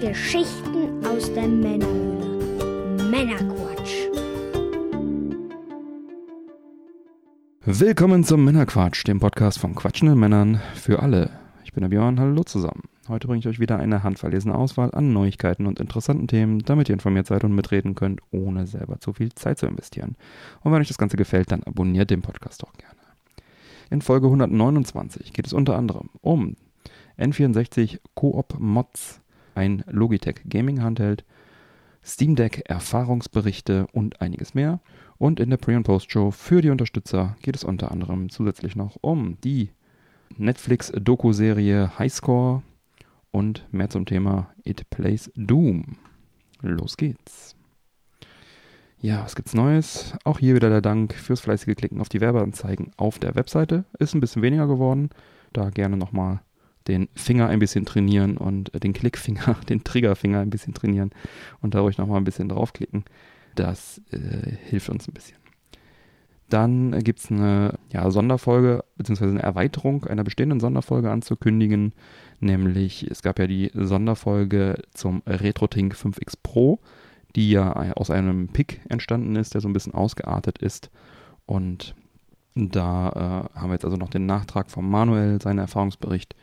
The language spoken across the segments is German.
Geschichten aus der Männerhöhle. Männerquatsch. Willkommen zum Männerquatsch, dem Podcast von quatschenden Männern für alle. Ich bin der Björn, hallo zusammen. Heute bringe ich euch wieder eine handverlesene Auswahl an Neuigkeiten und interessanten Themen, damit ihr informiert seid und mitreden könnt, ohne selber zu viel Zeit zu investieren. Und wenn euch das Ganze gefällt, dann abonniert den Podcast doch gerne. In Folge 129 geht es unter anderem um N64 Coop Mods, ein Logitech Gaming Handheld, Steam Deck Erfahrungsberichte und einiges mehr. Und in der Pre- und Post-Show für die Unterstützer geht es unter anderem zusätzlich noch um die Netflix-Doku-Serie Highscore und mehr zum Thema It Plays Doom. Los geht's. Ja, was gibt's Neues? Auch hier wieder der Dank fürs fleißige Klicken auf die Werbeanzeigen auf der Webseite. Ist ein bisschen weniger geworden. Da gerne nochmal den Finger ein bisschen trainieren und den Klickfinger, den Triggerfinger ein bisschen trainieren und da ruhig nochmal ein bisschen draufklicken. Das äh, hilft uns ein bisschen. Dann gibt es eine ja, Sonderfolge beziehungsweise eine Erweiterung einer bestehenden Sonderfolge anzukündigen, nämlich es gab ja die Sonderfolge zum RetroTink 5X Pro, die ja aus einem Pick entstanden ist, der so ein bisschen ausgeartet ist. Und da äh, haben wir jetzt also noch den Nachtrag von Manuel, seinen Erfahrungsbericht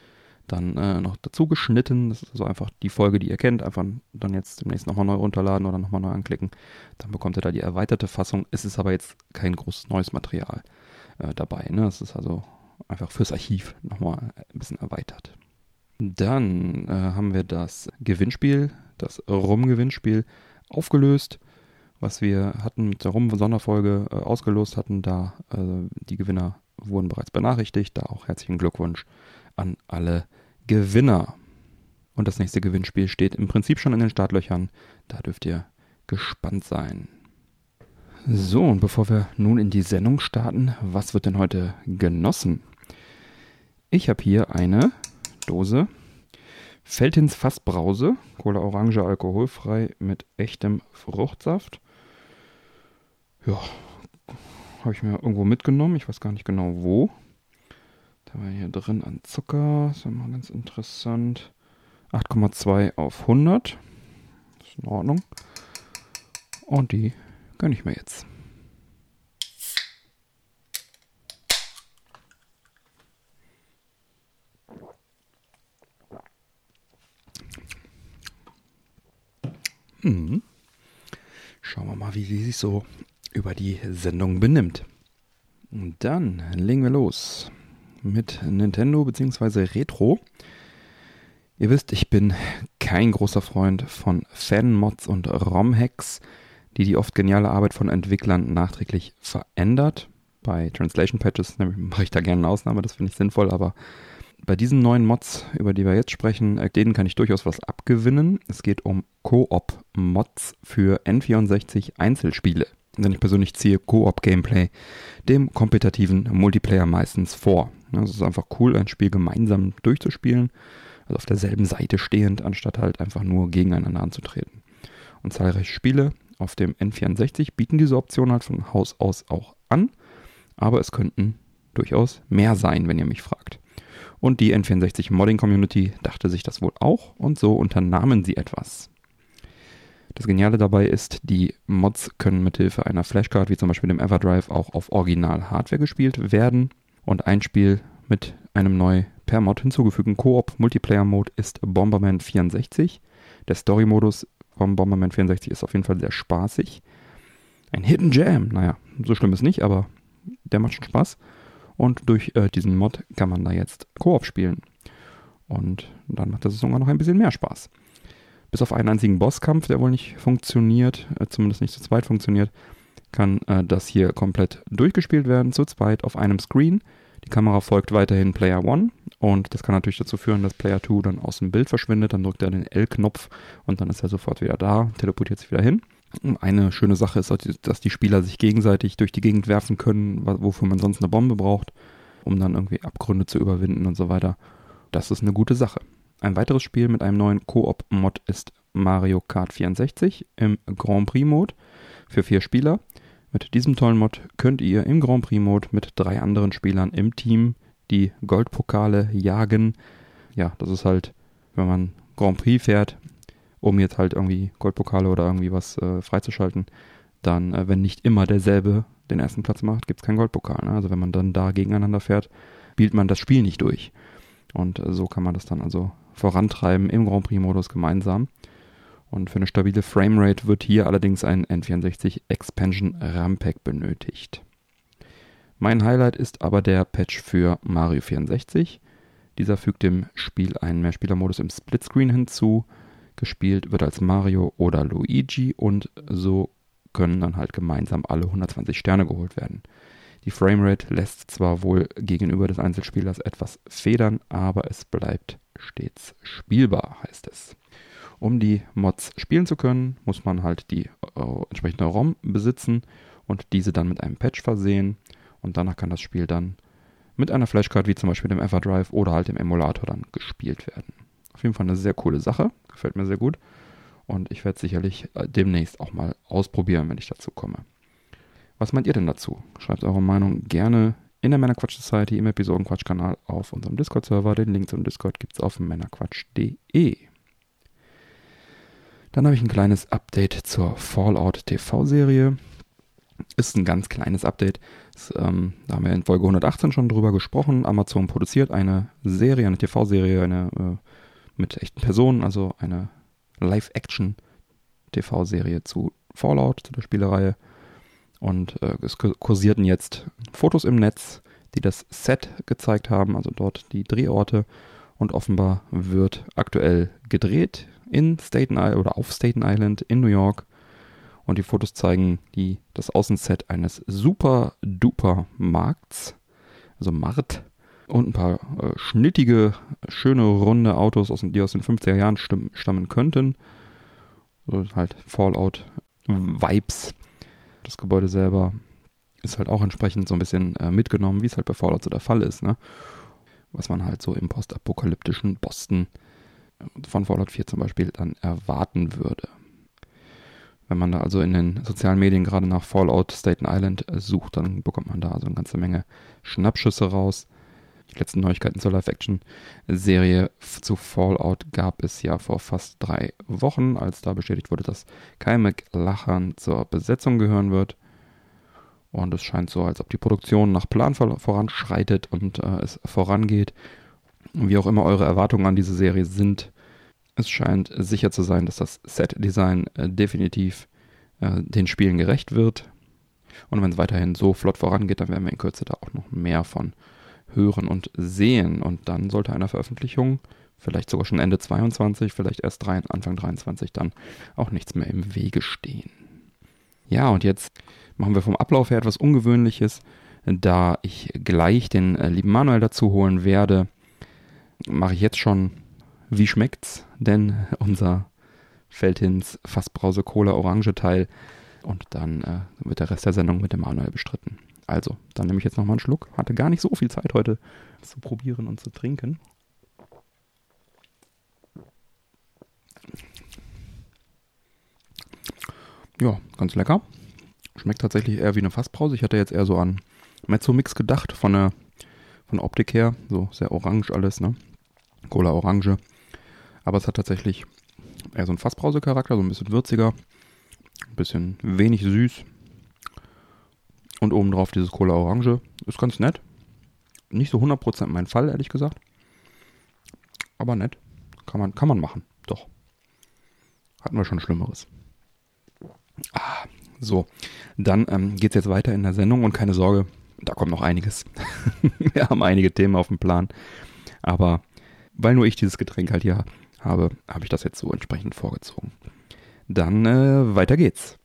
dann äh, noch dazu geschnitten. Das ist also einfach die Folge, die ihr kennt. Einfach dann jetzt demnächst nochmal neu runterladen oder nochmal neu anklicken. Dann bekommt ihr da die erweiterte Fassung. Es ist aber jetzt kein großes neues Material äh, dabei. Ne? Es ist also einfach fürs Archiv nochmal ein bisschen erweitert. Dann äh, haben wir das Gewinnspiel, das Rum-Gewinnspiel aufgelöst, was wir hatten mit der Rum-Sonderfolge äh, ausgelost hatten. Da äh, die Gewinner wurden bereits benachrichtigt. Da auch herzlichen Glückwunsch an alle Gewinner. Und das nächste Gewinnspiel steht im Prinzip schon in den Startlöchern. Da dürft ihr gespannt sein. So, und bevor wir nun in die Sendung starten, was wird denn heute genossen? Ich habe hier eine Dose Feltins Fassbrause, Cola Orange alkoholfrei mit echtem Fruchtsaft. Ja, habe ich mir irgendwo mitgenommen. Ich weiß gar nicht genau wo haben wir hier drin an Zucker? Das ist mal ganz interessant. 8,2 auf 100. Das ist in Ordnung. Und die gönne ich mir jetzt. Hm. Schauen wir mal, wie sie sich so über die Sendung benimmt. Und dann legen wir los mit Nintendo bzw. Retro. Ihr wisst, ich bin kein großer Freund von Fan-Mods und ROM-Hacks, die die oft geniale Arbeit von Entwicklern nachträglich verändert. Bei Translation Patches mache ich da gerne eine Ausnahme, das finde ich sinnvoll, aber bei diesen neuen Mods, über die wir jetzt sprechen, äh, denen kann ich durchaus was abgewinnen. Es geht um Koop-Mods für N64 Einzelspiele. Denn ich persönlich ziehe Koop-Gameplay dem kompetitiven Multiplayer meistens vor. Es ist einfach cool, ein Spiel gemeinsam durchzuspielen, also auf derselben Seite stehend, anstatt halt einfach nur gegeneinander anzutreten. Und zahlreiche Spiele auf dem N64 bieten diese Option halt von Haus aus auch an, aber es könnten durchaus mehr sein, wenn ihr mich fragt. Und die N64 Modding Community dachte sich das wohl auch und so unternahmen sie etwas. Das Geniale dabei ist, die Mods können mithilfe einer Flashcard wie zum Beispiel dem Everdrive auch auf Original-Hardware gespielt werden und ein Spiel mit einem neu per Mod hinzugefügten Koop-Multiplayer-Mode ist Bomberman 64. Der Story-Modus vom Bomberman 64 ist auf jeden Fall sehr spaßig. Ein Hidden Jam, naja, so schlimm ist nicht, aber der macht schon Spaß. Und durch äh, diesen Mod kann man da jetzt Koop spielen. Und dann macht das sogar noch ein bisschen mehr Spaß. Bis auf einen einzigen Bosskampf, der wohl nicht funktioniert, äh, zumindest nicht zu zweit funktioniert, kann äh, das hier komplett durchgespielt werden, zu zweit auf einem Screen. Die Kamera folgt weiterhin Player 1 und das kann natürlich dazu führen, dass Player 2 dann aus dem Bild verschwindet. Dann drückt er den L-Knopf und dann ist er sofort wieder da, teleportiert sich wieder hin. Eine schöne Sache ist, dass die Spieler sich gegenseitig durch die Gegend werfen können, wofür man sonst eine Bombe braucht, um dann irgendwie Abgründe zu überwinden und so weiter. Das ist eine gute Sache. Ein weiteres Spiel mit einem neuen Koop-Mod ist Mario Kart 64 im Grand Prix-Mode für vier Spieler. Mit diesem tollen Mod könnt ihr im Grand Prix Mode mit drei anderen Spielern im Team die Goldpokale jagen. Ja, das ist halt, wenn man Grand Prix fährt, um jetzt halt irgendwie Goldpokale oder irgendwie was äh, freizuschalten, dann, äh, wenn nicht immer derselbe den ersten Platz macht, gibt es keinen Goldpokal. Ne? Also wenn man dann da gegeneinander fährt, spielt man das Spiel nicht durch. Und äh, so kann man das dann also vorantreiben im Grand Prix-Modus gemeinsam. Und für eine stabile Framerate wird hier allerdings ein N64 Expansion RAM Pack benötigt. Mein Highlight ist aber der Patch für Mario 64. Dieser fügt dem Spiel einen Mehrspielermodus im Splitscreen hinzu. Gespielt wird als Mario oder Luigi und so können dann halt gemeinsam alle 120 Sterne geholt werden. Die Framerate lässt zwar wohl gegenüber des Einzelspielers etwas federn, aber es bleibt stets spielbar, heißt es. Um die Mods spielen zu können, muss man halt die äh, entsprechende ROM besitzen und diese dann mit einem Patch versehen. Und danach kann das Spiel dann mit einer Flashcard wie zum Beispiel dem Everdrive oder halt dem Emulator dann gespielt werden. Auf jeden Fall eine sehr coole Sache, gefällt mir sehr gut. Und ich werde sicherlich äh, demnächst auch mal ausprobieren, wenn ich dazu komme. Was meint ihr denn dazu? Schreibt eure Meinung gerne in der Männerquatsch Society im Episodenquatsch-Kanal auf unserem Discord-Server. Den Link zum Discord gibt es auf männerquatsch.de. Dann habe ich ein kleines Update zur Fallout TV-Serie. Ist ein ganz kleines Update. Das, ähm, da haben wir in Folge 118 schon drüber gesprochen. Amazon produziert eine Serie, eine TV-Serie, eine äh, mit echten Personen, also eine Live-Action-TV-Serie zu Fallout, zu der Spielereihe. Und äh, es kursierten jetzt Fotos im Netz, die das Set gezeigt haben, also dort die Drehorte. Und offenbar wird aktuell gedreht in Staten Island oder auf Staten Island in New York. Und die Fotos zeigen die, das Außenset eines super duper Markts, also Mart. Und ein paar äh, schnittige, schöne, runde Autos, aus, die aus den 50er Jahren stammen könnten. So halt Fallout-Vibes. Das Gebäude selber ist halt auch entsprechend so ein bisschen äh, mitgenommen, wie es halt bei Fallout so der Fall ist. Ne? Was man halt so im postapokalyptischen Boston von Fallout 4 zum Beispiel dann erwarten würde. Wenn man da also in den sozialen Medien gerade nach Fallout Staten Island sucht, dann bekommt man da also eine ganze Menge Schnappschüsse raus. Die letzten Neuigkeiten zur Live-Action-Serie zu Fallout gab es ja vor fast drei Wochen, als da bestätigt wurde, dass Kyle McLachlan zur Besetzung gehören wird. Und es scheint so, als ob die Produktion nach Plan voranschreitet und äh, es vorangeht wie auch immer eure Erwartungen an diese Serie sind. Es scheint sicher zu sein, dass das Set-Design äh, definitiv äh, den Spielen gerecht wird. Und wenn es weiterhin so flott vorangeht, dann werden wir in Kürze da auch noch mehr von hören und sehen. Und dann sollte einer Veröffentlichung, vielleicht sogar schon Ende 22, vielleicht erst drei, Anfang 23, dann auch nichts mehr im Wege stehen. Ja, und jetzt machen wir vom Ablauf her etwas Ungewöhnliches, da ich gleich den äh, lieben Manuel dazu holen werde mache ich jetzt schon, wie schmeckt's? Denn unser Feldhins Fassbrause Cola Orange Teil und dann äh, wird der Rest der Sendung mit dem Manuel bestritten. Also, dann nehme ich jetzt nochmal einen Schluck. Hatte gar nicht so viel Zeit heute zu probieren und zu trinken. Ja, ganz lecker. Schmeckt tatsächlich eher wie eine Fassbrause. Ich hatte jetzt eher so an Mezzo-Mix gedacht, von der, von der Optik her. So sehr orange alles, ne? Cola Orange. Aber es hat tatsächlich eher so einen Fassbrause-Charakter, so ein bisschen würziger, ein bisschen wenig süß. Und obendrauf dieses Cola Orange. Ist ganz nett. Nicht so 100% mein Fall, ehrlich gesagt. Aber nett. Kann man, kann man machen. Doch. Hatten wir schon Schlimmeres. Ah, so. Dann ähm, geht es jetzt weiter in der Sendung und keine Sorge, da kommt noch einiges. wir haben einige Themen auf dem Plan. Aber weil nur ich dieses Getränk halt hier habe, habe ich das jetzt so entsprechend vorgezogen. Dann äh, weiter geht's.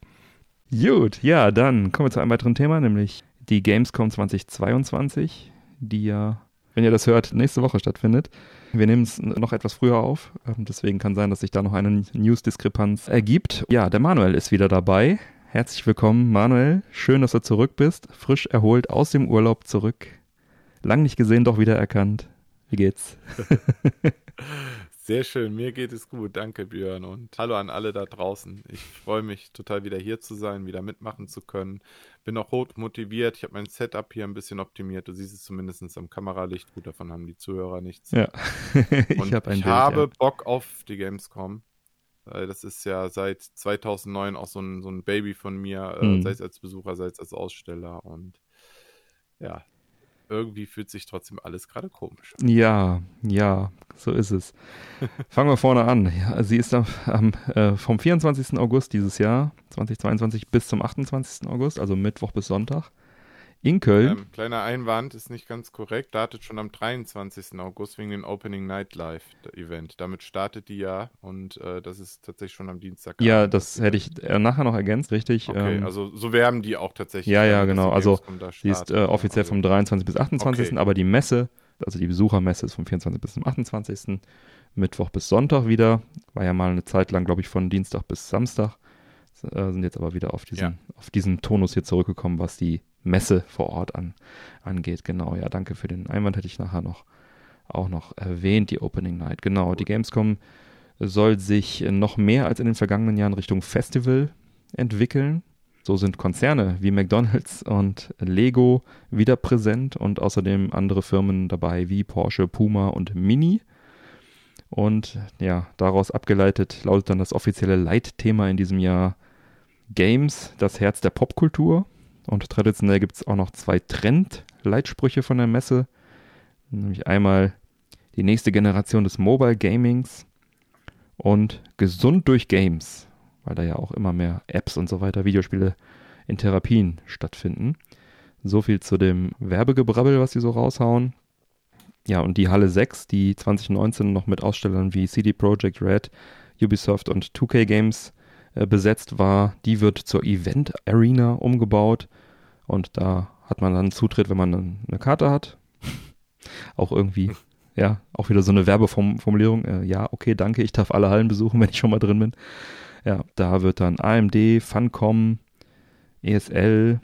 Gut, ja, dann kommen wir zu einem weiteren Thema, nämlich die Gamescom 2022, die ja, wenn ihr das hört, nächste Woche stattfindet. Wir nehmen es noch etwas früher auf, ähm, deswegen kann sein, dass sich da noch eine News-Diskrepanz ergibt. Ja, der Manuel ist wieder dabei. Herzlich willkommen, Manuel. Schön, dass du zurück bist, frisch erholt aus dem Urlaub zurück. Lang nicht gesehen, doch wieder erkannt. Wie geht's? Sehr schön, mir geht es gut. Danke, Björn. Und hallo an alle da draußen. Ich freue mich total wieder hier zu sein, wieder mitmachen zu können. Bin auch hoch motiviert. Ich habe mein Setup hier ein bisschen optimiert. Du siehst es zumindest am Kameralicht. Gut, davon haben die Zuhörer nichts. Ja. ich, hab ich Bild, habe ja. Bock auf die Gamescom. Weil Das ist ja seit 2009 auch so ein, so ein Baby von mir, Mhm. äh, sei es als Besucher, sei es als Aussteller. Und ja, irgendwie fühlt sich trotzdem alles gerade komisch an. Ja, ja, so ist es. Fangen wir vorne an. Ja, sie ist am, am, äh, vom 24. August dieses Jahr, 2022, bis zum 28. August, also Mittwoch bis Sonntag, in Köln. Ähm, kleiner Einwand ist nicht ganz korrekt. Startet schon am 23. August wegen dem Opening Night Live Event. Damit startet die ja und äh, das ist tatsächlich schon am Dienstag. ja, das hätte ich äh, nachher noch ergänzt, richtig. Okay, ähm, also so werben die auch tatsächlich. Ja, ja, genau. Also, Die ist äh, startet. offiziell Also, vom 23. bis 28., Okay. aber die Messe, also die Besuchermesse ist vom 24. bis zum 28. Mittwoch bis Sonntag wieder. War ja mal eine Zeit lang, glaube ich, von Dienstag bis Samstag. Äh, sind jetzt aber wieder auf diesen, auf diesen Tonus hier zurückgekommen, was die Messe vor Ort an, angeht. Genau, ja, danke für den Einwand, hätte ich nachher noch auch noch erwähnt, die Opening Night. Genau, die Gamescom soll sich noch mehr als in den vergangenen Jahren Richtung Festival entwickeln. So sind Konzerne wie McDonald's und Lego wieder präsent und außerdem andere Firmen dabei wie Porsche, Puma und Mini. Und ja, daraus abgeleitet lautet dann das offizielle Leitthema in diesem Jahr Games, das Herz der Popkultur. Und traditionell gibt es auch noch zwei Trend-Leitsprüche von der Messe. Nämlich einmal die nächste Generation des Mobile Gamings und gesund durch Games, weil da ja auch immer mehr Apps und so weiter, Videospiele in Therapien stattfinden. So viel zu dem Werbegebrabbel, was sie so raushauen. Ja, und die Halle 6, die 2019 noch mit Ausstellern wie CD Projekt Red, Ubisoft und 2K Games äh, besetzt war, die wird zur Event Arena umgebaut. Und da hat man dann Zutritt, wenn man dann eine Karte hat. auch irgendwie, ja, auch wieder so eine Werbeformulierung. Äh, ja, okay, danke, ich darf alle Hallen besuchen, wenn ich schon mal drin bin. Ja, da wird dann AMD, Funcom, ESL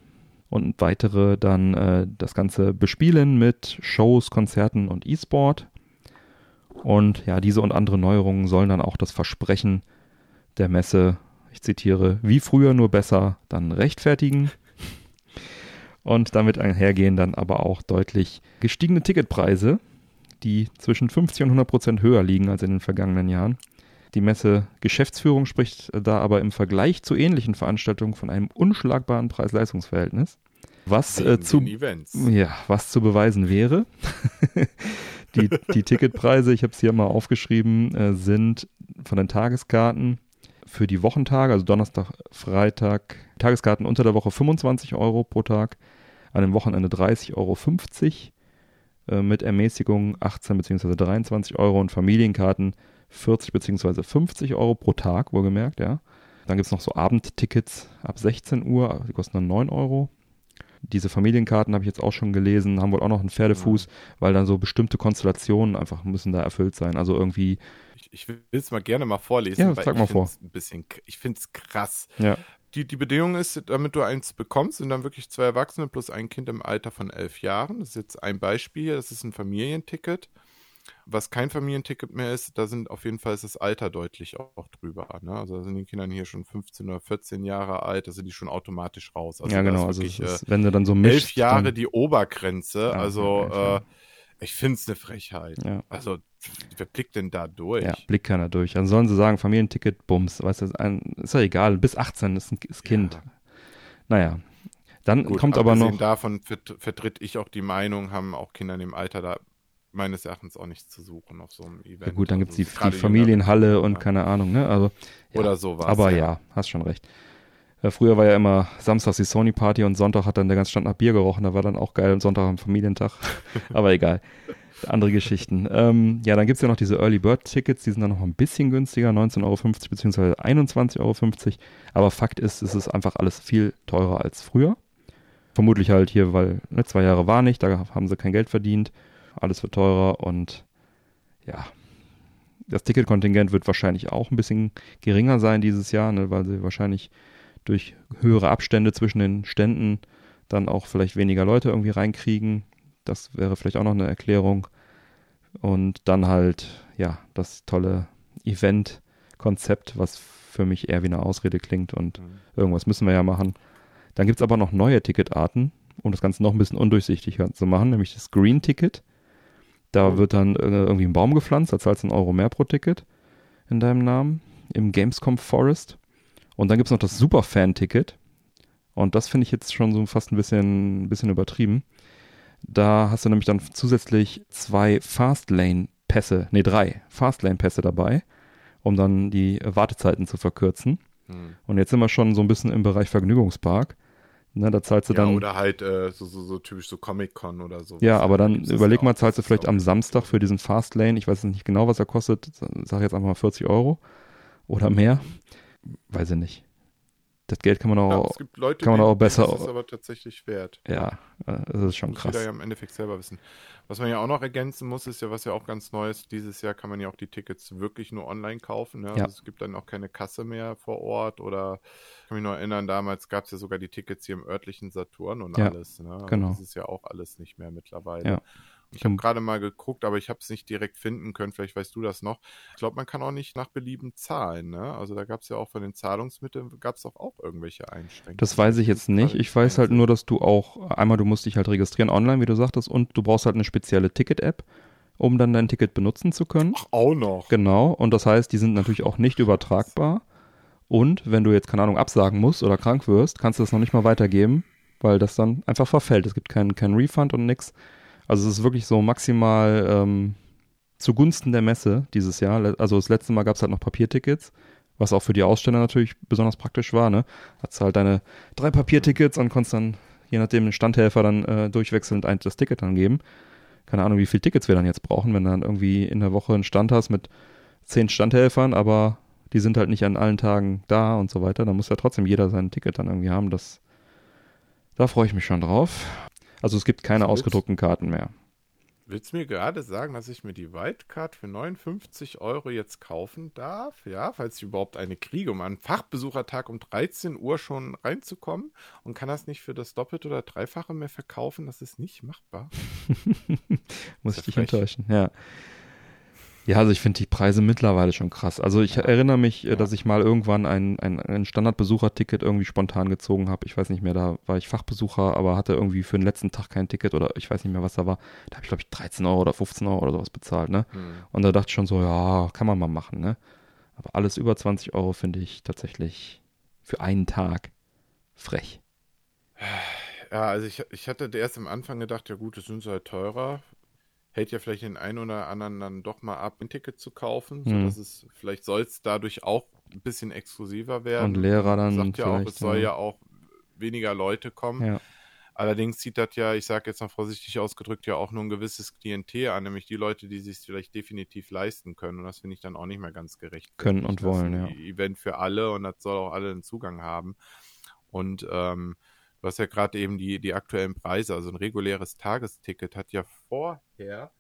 und weitere dann äh, das Ganze bespielen mit Shows, Konzerten und E-Sport. Und ja, diese und andere Neuerungen sollen dann auch das Versprechen der Messe, ich zitiere, wie früher nur besser, dann rechtfertigen. Und damit einhergehen dann aber auch deutlich gestiegene Ticketpreise, die zwischen 50 und 100 Prozent höher liegen als in den vergangenen Jahren. Die Messe Geschäftsführung spricht da aber im Vergleich zu ähnlichen Veranstaltungen von einem unschlagbaren Preis-Leistungs-Verhältnis. Was, äh, zu, ja, was zu beweisen wäre. die, die Ticketpreise, ich habe es hier mal aufgeschrieben, äh, sind von den Tageskarten für die Wochentage, also Donnerstag, Freitag, Tageskarten unter der Woche 25 Euro pro Tag, an dem Wochenende 30,50 Euro, äh, mit Ermäßigung 18 bzw. 23 Euro und Familienkarten 40 bzw. 50 Euro pro Tag, wohlgemerkt, ja. Dann gibt es noch so Abendtickets ab 16 Uhr, die kosten dann 9 Euro. Diese Familienkarten habe ich jetzt auch schon gelesen, haben wohl auch noch einen Pferdefuß, weil dann so bestimmte Konstellationen einfach müssen da erfüllt sein. Also irgendwie, Ich, ich will es mal gerne mal vorlesen, Ja, sag ich mal vor. ein bisschen, ich finde es krass. ja, Die, die Bedingung ist, damit du eins bekommst, sind dann wirklich zwei Erwachsene plus ein Kind im Alter von elf Jahren. Das ist jetzt ein Beispiel. Das ist ein Familienticket. Was kein Familienticket mehr ist, da sind auf jeden Fall das Alter deutlich auch, drüber. Ne? Also da sind die Kinder hier schon 15 oder 14 Jahre alt, da sind die schon automatisch raus. Also ja genau. Also wirklich, es ist, äh, wenn du dann so mischst. elf Jahre dann, die Obergrenze. Ja, also Jahre. äh, ich finde es eine Frechheit. ja, Also wer blickt denn da durch? ja, blickt keiner durch. Dann sollen sie sagen, Familienticket, Bums, weißt du, ein, ist ja egal, bis 18 ist ein ist Kind. Ja. Naja. Dann Gut, kommt aber abgesehen noch. davon vert vertritt ich auch die Meinung, haben auch Kinder in dem Alter da meines Erachtens auch nichts zu suchen auf so einem Event. Ja gut, dann Also die, gerade die jüngere Familienhalle und Kinder. keine Ahnung, ne? Also, ja. Oder sowas. Aber ja. hast schon recht. Äh, früher war ja immer Samstags die Sony-Party und Sonntag hat dann der ganze Stand nach Bier gerochen. Da war dann auch geil und Sonntag am Familientag. Aber egal. Andere Geschichten. Ähm, ja, dann gibt's ja noch diese Early Bird Tickets, die sind dann noch ein bisschen günstiger, 19,50 Euro bzw. 21,50 Euro. Aber Fakt ist, es ist einfach alles viel teurer als früher. Vermutlich halt hier, weil ne, zwei Jahre war nicht, da haben sie kein Geld verdient. Alles wird teurer und ja, das Ticketkontingent wird wahrscheinlich auch ein bisschen geringer sein dieses Jahr, ne, weil sie wahrscheinlich durch höhere Abstände zwischen den Ständen dann auch vielleicht weniger Leute irgendwie reinkriegen. Das wäre vielleicht auch noch eine Erklärung. Und dann halt, ja, das tolle Event-Konzept, was für mich eher wie eine Ausrede klingt und Mhm. irgendwas müssen wir ja machen. Dann gibt es aber noch neue Ticketarten, um das Ganze noch ein bisschen undurchsichtiger zu machen, nämlich das Green-Ticket. Da wird dann äh, irgendwie ein Baum gepflanzt, da zahlst du einen Euro mehr pro Ticket in deinem Namen. im Gamescom Forest. Und dann gibt es noch das Superfan-Ticket. Und das finde ich jetzt schon so fast ein bisschen, ein bisschen übertrieben. Da hast du nämlich dann zusätzlich zwei Fastlane-Pässe, nee, drei Fastlane-Pässe dabei, um dann die Wartezeiten zu verkürzen. Hm. Und jetzt sind wir schon so ein bisschen im Bereich Vergnügungspark. Ne, da zahlst du Ja, dann. oder halt äh, so, so, so typisch so Comic-Con oder so. Ja, aber dann überleg mal, zahlst du vielleicht am Samstag für diesen Fastlane, ich weiß nicht genau, was er kostet, sag jetzt einfach mal 40 Euro oder mehr. Weiß ich nicht. Das Geld kann man Ja, auch, es gibt Leute, kann man auch besser- Das ist aber tatsächlich wert. ja, das ist schon Muss krass. jeder ja im Endeffekt selber wissen. Was man ja auch noch ergänzen muss, ist ja, was ja auch ganz neu ist, dieses Jahr kann man ja auch die Tickets wirklich nur online kaufen. Ne? Ja. Also es gibt dann auch keine Kasse mehr vor Ort oder ich kann mich noch erinnern, damals gab es ja sogar die Tickets hier im örtlichen Saturn und Ja, alles. Ne? Genau. Das ist ja auch alles nicht mehr mittlerweile. Ja. Ich habe Ähm, gerade mal geguckt, aber ich habe es nicht direkt finden können. Vielleicht weißt du das noch. Ich glaube, man kann auch nicht nach Belieben zahlen. Ne? Also da gab es ja auch von den Zahlungsmitteln, gab es doch auch irgendwelche Einschränkungen. Das weiß ich jetzt nicht. Ich weiß halt nur, dass du auch, einmal du musst dich halt registrieren online, wie du sagtest, und du brauchst halt eine spezielle Ticket-App, um dann dein Ticket benutzen zu können. Ach, auch noch. Genau, und das heißt, die sind natürlich auch nicht übertragbar. Und wenn du jetzt, keine Ahnung, absagen musst oder krank wirst, kannst du das noch nicht mal weitergeben, weil das dann einfach verfällt. Es gibt keinen kein Refund und nix. Also es ist wirklich so maximal ähm, zugunsten der Messe dieses Jahr. Also das letzte Mal gab es halt noch Papiertickets, was auch für die Aussteller natürlich besonders praktisch war. Ne? Hast halt deine drei Papiertickets und konntest dann, je nachdem, den Standhelfer dann äh, durchwechselnd ein, das Ticket dann geben. Keine Ahnung, wie viele Tickets wir dann jetzt brauchen, wenn du dann irgendwie in der Woche einen Stand hast mit zehn Standhelfern, aber die sind halt nicht an allen Tagen da und so weiter. Dann muss ja trotzdem jeder sein Ticket dann irgendwie haben. Das, da freue ich mich schon drauf. Also es gibt keine willst- ausgedruckten Karten mehr. Willst du mir gerade sagen, dass ich mir die Wildcard für 59 Euro jetzt kaufen darf? Ja, falls ich überhaupt eine kriege, um an einen Fachbesuchertag um 13 Uhr schon reinzukommen und kann das nicht für das Doppelte oder Dreifache mehr verkaufen? Das ist nicht machbar. Muss ich dich enttäuschen, ja. Ja, also ich finde die Preise mittlerweile schon krass. Also ich erinnere mich, äh, Ja. dass ich mal irgendwann ein, ein, ein Standardbesucherticket irgendwie spontan gezogen habe. Ich weiß nicht mehr, da war ich Fachbesucher, aber hatte irgendwie für den letzten Tag kein Ticket oder ich weiß nicht mehr, was da war. Da habe ich, glaube ich, 13 Euro oder 15 Euro oder sowas bezahlt, ne? Hm. Und da dachte ich schon so, ja, kann man mal machen, ne? Aber alles über 20 Euro finde ich tatsächlich für einen Tag frech. Ja, also ich, ich hatte erst am Anfang gedacht, ja gut, das sind so halt teurer. Hält ja vielleicht den einen oder anderen dann doch mal ab, ein Ticket zu kaufen, Hm. sodass es, vielleicht soll es dadurch auch ein bisschen exklusiver werden. Und Lehrer dann sagt ja auch, es soll ja. auch weniger Leute kommen. Ja, Allerdings zieht das ja, ich sage jetzt mal vorsichtig ausgedrückt, ja auch nur ein gewisses Klientel an, nämlich die Leute, die sich vielleicht definitiv leisten können. Und das finde ich dann auch nicht mehr ganz gerecht. Können und Das wollen, ja. Event für alle und das soll auch alle einen Zugang haben. Und ähm, du hast ja gerade eben die, die aktuellen Preise. Also ein reguläres Tagesticket hat ja vorher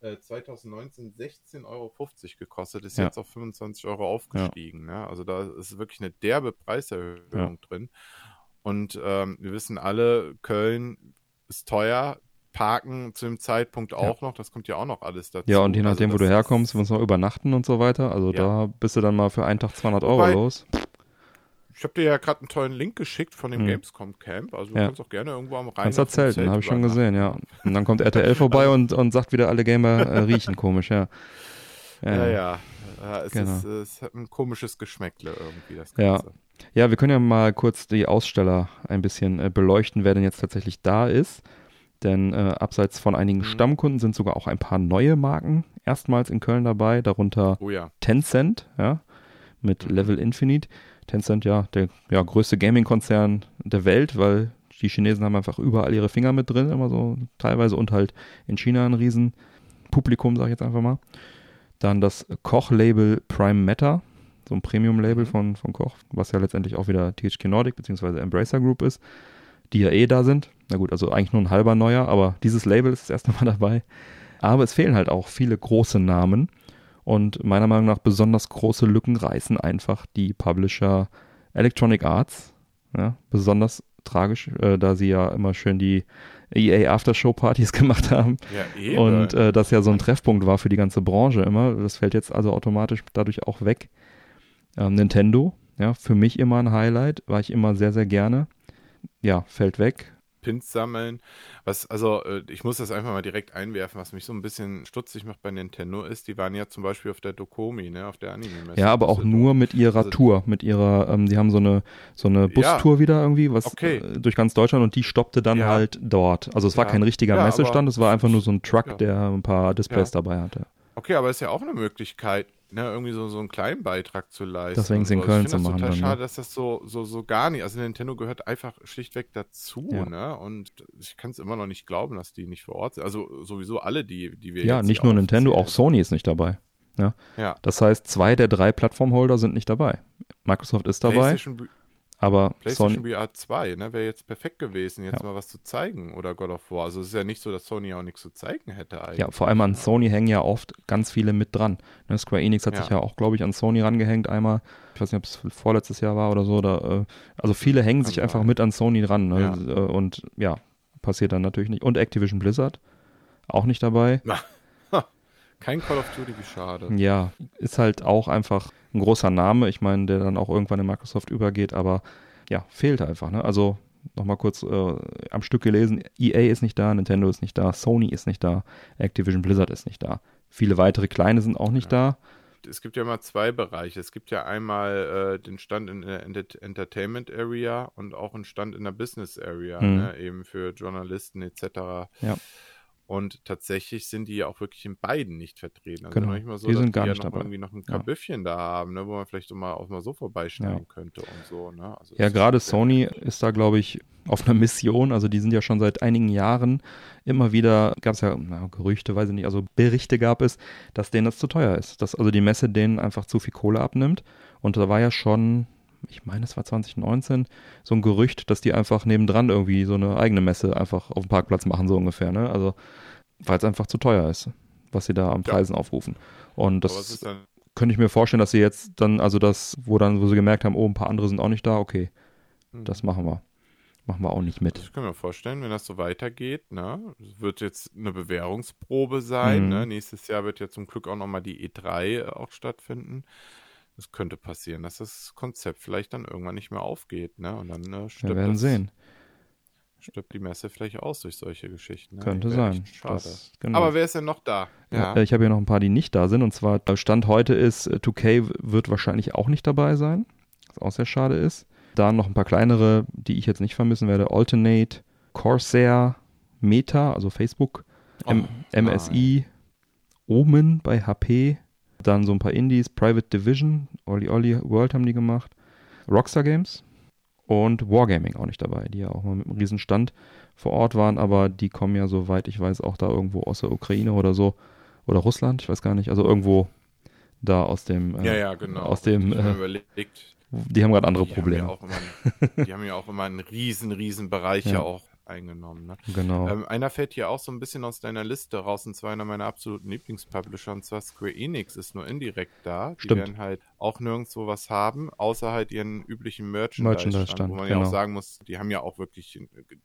äh, 2019 16,50 Euro gekostet, ist Ja. jetzt auf 25 Euro aufgestiegen. Ne? Also da ist wirklich eine derbe Preiserhöhung drin. Und ähm, wir wissen alle, Köln ist teuer, Parken zu dem Zeitpunkt auch noch, das kommt ja auch noch alles dazu. ja und je nachdem, also wo du herkommst, musst du noch übernachten und so weiter. Also Ja. da bist du dann mal für einen Tag 200 Euro Wobei- los. Ich habe dir ja gerade einen tollen Link geschickt von dem Hm. Gamescom Camp, also du Ja. kannst auch gerne irgendwo am Rhein Kannst Zelt habe ich schon gesehen, ja. Und dann kommt RTL vorbei und, und sagt wieder, alle Gamer äh, riechen komisch, ja. Ja, ja. ja es, Genau. ist, es hat ein komisches Geschmäckle irgendwie, das Ja. Ganze. Ja, wir können ja mal kurz die Aussteller ein bisschen äh, beleuchten, wer denn jetzt tatsächlich da ist. Denn äh, abseits von einigen Mhm. Stammkunden sind sogar auch ein paar neue Marken erstmals in Köln dabei, darunter Oh ja. Tencent, ja, mit Mhm. Level Infinite. Tencent, ja, der ja, größte Gaming-Konzern der Welt, weil die Chinesen haben einfach überall ihre Finger mit drin, immer so teilweise und halt in China ein riesen Publikum, sag ich jetzt einfach mal. Dann das Koch-Label Prime Matter, so ein Premium-Label Mhm. von, von Koch, was ja letztendlich auch wieder THQ Nordic bzw. Embracer Group ist, die ja eh da sind. Na gut, also eigentlich nur ein halber neuer, aber dieses Label ist das erste Mal dabei. Aber es fehlen halt auch viele große Namen. Und meiner Meinung nach besonders große Lücken reißen einfach die Publisher Electronic Arts. Ja, besonders tragisch, äh, da sie ja immer schön die EA Aftershow-Partys gemacht haben. Ja, eben. Und äh, das ja so ein Treffpunkt war für die ganze Branche immer. Das fällt jetzt also automatisch dadurch auch weg. Ähm, Nintendo, ja, für mich immer ein Highlight, war ich immer sehr, sehr gerne. Ja, fällt weg. Pins sammeln. Was, also, äh, ich muss das einfach mal direkt einwerfen, was mich so ein bisschen stutzig macht bei Nintendo ist, die waren ja zum Beispiel auf der Dokomi, ne, auf der Anime-Messe. Ja, aber auch nur mit ihrer Also- Tour, mit ihrer, ähm, die haben so eine so eine Bustour wieder irgendwie, was Okay. äh, durch ganz Deutschland und die stoppte dann Ja. halt dort. Also es war Ja. kein richtiger Ja, Messestand, es war einfach nur so ein Truck, Ja. der ein paar Displays Ja. dabei hatte. Okay, aber ist ja auch eine Möglichkeit, ne, irgendwie so, so einen kleinen Beitrag zu leisten. Deswegen es in so. Köln ich finde zu das machen total ne? schade, dass das so, so, so gar nicht, also Nintendo gehört einfach schlichtweg dazu, Ja. ne, und ich kann es immer noch nicht glauben, dass die nicht vor Ort sind. Also sowieso alle, die, die wir Ja, nicht nur Nintendo, auch. Sony ist nicht dabei. Ja. Das heißt, zwei der drei Plattformholder sind nicht dabei. Microsoft ist dabei, PlayStation, aber PlayStation Sony, VR 2, ne, wäre jetzt perfekt gewesen, jetzt Ja. mal was zu zeigen oder God of War. Also es ist ja nicht so, dass Sony auch nichts zu zeigen hätte eigentlich. ja, vor allem an Sony hängen ja oft ganz viele mit dran. Ne, Square Enix hat Ja. sich ja auch, glaube ich, an Sony rangehängt einmal. Ich weiß nicht, ob es vorletztes Jahr war oder so. Oder, äh, also viele hängen sich einfach mit an Sony dran. Ne? Ja. Äh, Und ja, passiert dann natürlich nicht. Und Activision Blizzard auch nicht dabei. Kein Call of Duty, wie schade. Ja, ist halt auch einfach ein großer Name. Ich meine, der dann auch irgendwann in Microsoft übergeht, aber ja, fehlt einfach. Ne? Also nochmal kurz äh, am Stück gelesen: EA ist nicht da, Nintendo ist nicht da, Sony ist nicht da, Activision Blizzard ist nicht da. Viele weitere kleine sind auch nicht da. es gibt ja mal zwei Bereiche. Es gibt ja einmal äh, den Stand in der Ent Entertainment Area und auch einen Stand in der Business Area, Mhm. ne, eben für Journalisten etc. Ja. Und tatsächlich sind die ja auch wirklich in beiden nicht vertreten. Also Genau. noch nicht mal so, Die dass sind gar die ja noch dabei. irgendwie noch ein Ja. Kabüffchen da haben, ne, wo man vielleicht auch mal, auch mal so vorbeischneiden könnte und so. Ne? Also Ja, gerade Sony ist da, glaube ich, auf einer Mission. Also die sind ja schon seit einigen Jahren immer wieder, gab es ja na, Gerüchte, weiß ich nicht, also Berichte gab es, dass denen das zu teuer ist. Dass also die Messe denen einfach zu viel Kohle abnimmt. Und da war ja schon, ich meine, es war 2019, so ein Gerücht, dass die einfach nebendran irgendwie so eine eigene Messe einfach auf dem Parkplatz machen, so ungefähr. Ne? Also, weil es einfach zu teuer ist, was sie da an Ja. Preisen aufrufen. Und das könnte ich mir vorstellen, dass sie jetzt dann, also das, wo dann, wo sie gemerkt haben, oh, ein paar andere sind auch nicht da, okay, hm. das machen wir. Machen wir auch nicht mit. Ich kann mir vorstellen, wenn das so weitergeht, ne, wird jetzt eine Bewährungsprobe sein, Mhm. ne? Nächstes Jahr wird ja zum Glück auch nochmal die E3 auch stattfinden. Es könnte passieren, dass das Konzept vielleicht dann irgendwann nicht mehr aufgeht, ne? Und dann äh, Wir stirbt, werden das, stirbt stirbt die Messe vielleicht aus durch solche Geschichten. Ne? Könnte sein. Schade. Das, genau. Aber wer ist denn noch da? ja. äh, Ich habe hier noch ein paar, die nicht da sind. Und zwar, der Stand heute ist, äh, 2K wird wahrscheinlich auch nicht dabei sein, was auch sehr schade ist. Dann noch ein paar kleinere, die ich jetzt nicht vermissen werde. Alternate, Corsair, Meta, also Facebook, M Oh, MSI, Omen bei HP, dann so ein paar Indies, Private Division, Oli Oli World haben die gemacht, Rockstar Games und Wargaming auch nicht dabei, die ja auch mal mit einem riesen Stand vor Ort waren, aber die kommen ja, soweit ich weiß, auch da irgendwo aus der Ukraine oder so, oder Russland, ich weiß gar nicht, also irgendwo da aus dem, äh, Ja, ja, genau. aus dem, äh, überlegt, die haben gerade andere die Probleme. Haben ja immer, die haben ja auch immer einen riesen, riesen Bereich ja, Ja. auch eingenommen. Ne? Genau. Ähm, einer fällt hier auch so ein bisschen aus deiner Liste raus, und zwar einer meiner absoluten Lieblingspublisher, und zwar Square Enix ist nur indirekt da. Die Stimmt. werden halt auch nirgendwo was haben, außer halt ihren üblichen Merchandise-Stand, Merchandise-Stand, wo man ja genau. auch sagen muss, die haben ja auch wirklich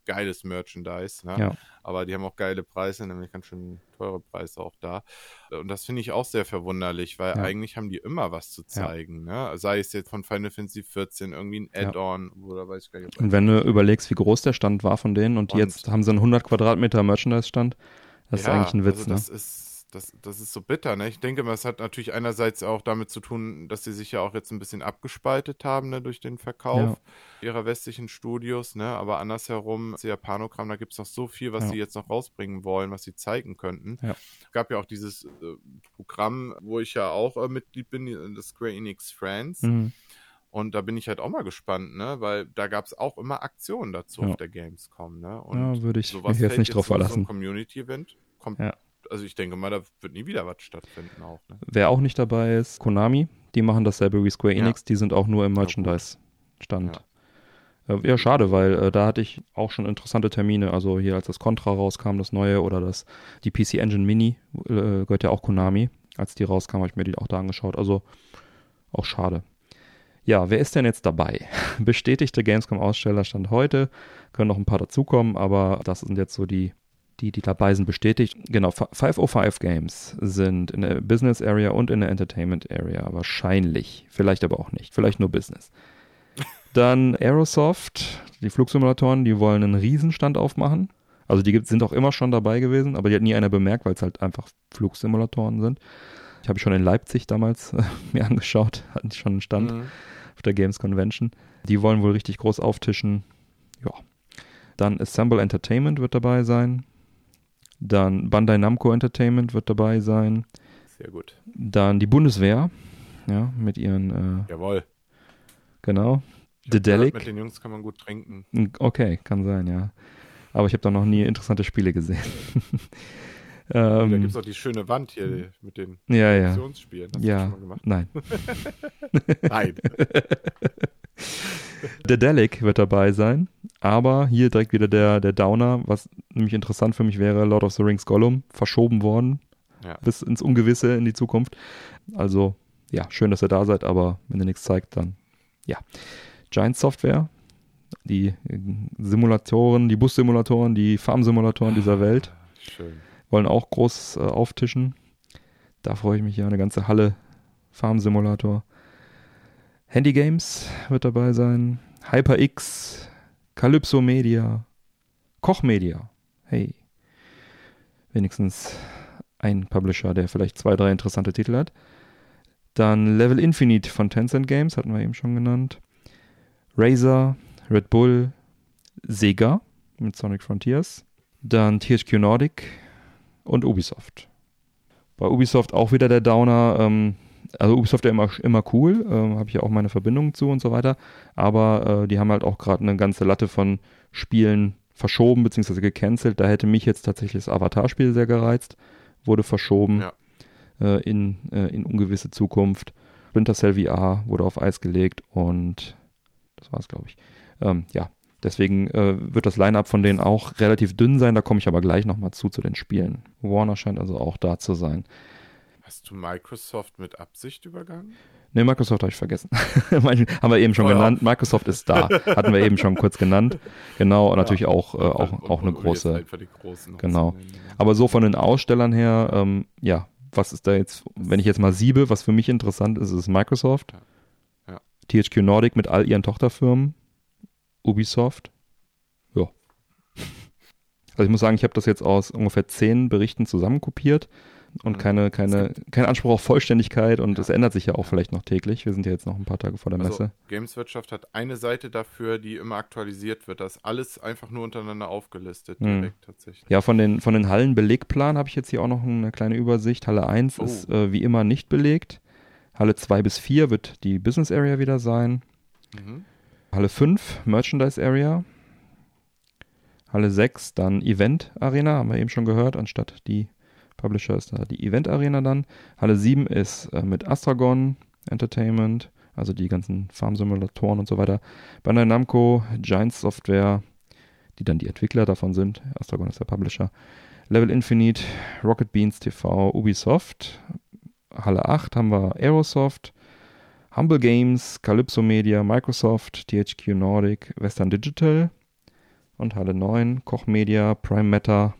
geiles Merchandise, ne? Ja. Aber die haben auch geile Preise, nämlich ganz schön teure Preise auch da. Und das finde ich auch sehr verwunderlich, weil Ja. eigentlich haben die immer was zu zeigen, ne? sei es jetzt von Final Fantasy 14 irgendwie ein Ja. Add-on oder weiß ich gar nicht. Und wenn du überlegst, wie groß der Stand war von denen und, Und- jetzt haben sie einen 100 Quadratmeter Merchandise-Stand, das ist eigentlich ein Witz, also ne? das ist das, das ist so bitter, ne? Ich denke es hat natürlich einerseits auch damit zu tun, dass sie sich ja auch jetzt ein bisschen abgespaltet haben, ne, durch den Verkauf ihrer westlichen Studios, ne? Aber andersherum, das Japanokram, da gibt es noch so viel, was Ja. sie jetzt noch rausbringen wollen, was sie zeigen könnten. Ja. Es gab ja auch dieses äh, Programm, wo ich ja auch äh, Mitglied bin, die- das Square Enix Friends. Mhm. Und da bin ich halt auch mal gespannt, ne? Weil da gab es auch immer Aktionen dazu Ja. auf der Gamescom, ne? Und Ja, würde ich sowas mich jetzt nicht drauf so- So verlassen. ein Community-Event kommt. Ja. Also ich denke mal, da wird nie wieder was stattfinden auch. Ne? Wer auch nicht dabei ist, Konami, die machen dasselbe wie Square Ja. Enix, die sind auch nur im Ja. Merchandise-Stand. Ja. ja, schade, weil äh, da hatte ich auch schon interessante Termine. Also hier, als das Contra rauskam, das neue, oder das die PC Engine Mini, äh, gehört ja auch Konami. Als die rauskam, habe ich mir die auch da angeschaut. Also auch schade. Ja, wer ist denn jetzt dabei? Bestätigte Gamescom-Aussteller stand heute, können noch ein paar dazukommen, aber das sind jetzt so die, die, die dabei sind, bestätigt. Genau, 505 Games sind in der Business Area und in der Entertainment Area. Wahrscheinlich. Vielleicht aber auch nicht. Vielleicht nur Business. Dann Aerosoft, die Flugsimulatoren, die wollen einen Riesenstand aufmachen. Also die gibt- sind auch immer schon dabei gewesen, aber die hat nie einer bemerkt, weil es halt einfach Flugsimulatoren sind. Ich habe schon in Leipzig damals äh, mir angeschaut, hatten schon einen Stand Mhm. auf der Games Convention. Die wollen wohl richtig groß auftischen. Ja. Dann Assemble Entertainment wird dabei sein. Dann Bandai Namco Entertainment wird dabei sein. Sehr gut. Dann die Bundeswehr, ja, mit ihren, äh, Jawohl. genau, gehört, Dedelic. Mit den Jungs kann man gut trinken. Okay, kann sein, ja. Aber ich habe da noch nie interessante Spiele gesehen. da ähm, gibt es auch die schöne Wand hier mit den ja, ja. Aktionsspielen. Hast Ja. Nein. Nein. Dedelic wird dabei sein, aber hier direkt wieder der, der Downer, was nämlich interessant für mich wäre, Lord of the Rings Gollum, verschoben worden Ja. bis ins Ungewisse in die Zukunft. Also, ja, schön, dass ihr da seid, aber wenn ihr nichts zeigt, dann ja. Giant Software, die äh, Simulatoren, die Bussimulatoren, die Farmsimulatoren dieser Welt, Schön. wollen auch groß äh, auftischen. Da freue ich mich ja, eine ganze Halle Farm-Simulator. Handy Games wird dabei sein. HyperX, Calypso Media, Koch Media. Hey. Wenigstens ein Publisher, der vielleicht zwei, drei interessante Titel hat. Dann Level Infinite von Tencent Games, hatten wir eben schon genannt. Razer, Red Bull, Sega mit Sonic Frontiers. Dann THQ Nordic und Ubisoft. Bei Ubisoft auch wieder der Downer. Ähm, also Ubisoft ja immer, immer cool, ähm, habe ich ja auch meine Verbindung zu und so weiter. Aber äh, die haben halt auch gerade eine ganze Latte von Spielen verschoben bzw. gecancelt. Da hätte mich jetzt tatsächlich das Avatar-Spiel sehr gereizt. Wurde verschoben Ja. äh, in, äh, in ungewisse Zukunft. Splinter Cell VR wurde auf Eis gelegt und das war's, glaube ich. Ähm, ja, deswegen äh, wird das Line-Up von denen auch relativ dünn sein. Da komme ich aber gleich nochmal zu, zu den Spielen. Warner scheint also auch da zu sein. Hast du Microsoft mit Absicht übergangen? Ne, Microsoft habe ich vergessen. Haben wir eben schon Oh ja. genannt. Microsoft ist da. Hatten wir eben schon kurz genannt. Genau, und natürlich auch, äh, auch, Und- auch eine große. Genau. Aber so von den Ausstellern her, ähm, ja, was ist da jetzt, wenn ich jetzt mal siebe, was für mich interessant ist, ist Microsoft. Ja. THQ Nordic mit all ihren Tochterfirmen. Ubisoft. Ja. Also ich muss sagen, ich habe das jetzt aus ungefähr zehn Berichten zusammenkopiert und keine, keine, kein Anspruch auf Vollständigkeit und Ja. es ändert sich ja auch vielleicht noch täglich. Wir sind ja jetzt noch ein paar Tage vor der Also, Messe. Gameswirtschaft hat eine Seite dafür, die immer aktualisiert wird. Das ist alles einfach nur untereinander aufgelistet, Mhm. direkt tatsächlich. Ja, von den, von den Hallenbelegplan habe ich jetzt hier auch noch eine kleine Übersicht. Halle 1 Oh. ist äh, wie immer nicht belegt. Halle 2 bis 4 wird die Business Area wieder sein. Mhm. Halle 5 Merchandise Area. Halle 6 dann Event Arena, haben wir eben schon gehört, anstatt die Publisher ist da die Event Arena dann. Halle 7 ist äh, mit Astragon Entertainment, also die ganzen Farm-Simulatoren und so weiter. Bandai Namco, Giant Software, die dann die Entwickler davon sind. Astragon ist der Publisher. Level Infinite, Rocket Beans TV, Ubisoft. Halle 8 haben wir Aerosoft, Humble Games, Calypso Media, Microsoft, THQ Nordic, Western Digital und Halle 9 Koch Media, Prime Matter,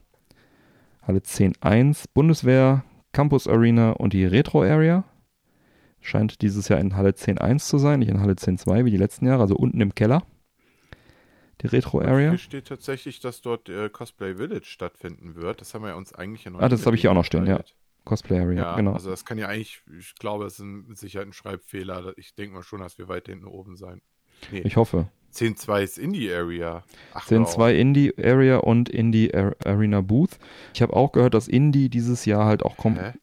Halle 10.1 Bundeswehr, Campus Arena und die Retro Area. Scheint dieses Jahr in Halle 10.1 zu sein, nicht in Halle 10.2 wie die letzten Jahre, also unten im Keller. Die Retro Area. Hier steht tatsächlich, dass dort äh, Cosplay Village stattfinden wird. Das haben wir uns eigentlich ja noch Ah, das habe ich hier auch noch stehen, ja. Cosplay Area, Ja, genau. also das kann ja eigentlich, ich glaube, es ist mit Sicherheit ein Schreibfehler. Ich denke mal schon, dass wir weit hinten oben sein. Nee, ich hoffe. 10.2 ist Indie Area. Ach, hör 10.2 Indie Area und Indie Ar Arena Booth. Ich habe auch gehört, dass Indie dieses Jahr halt auch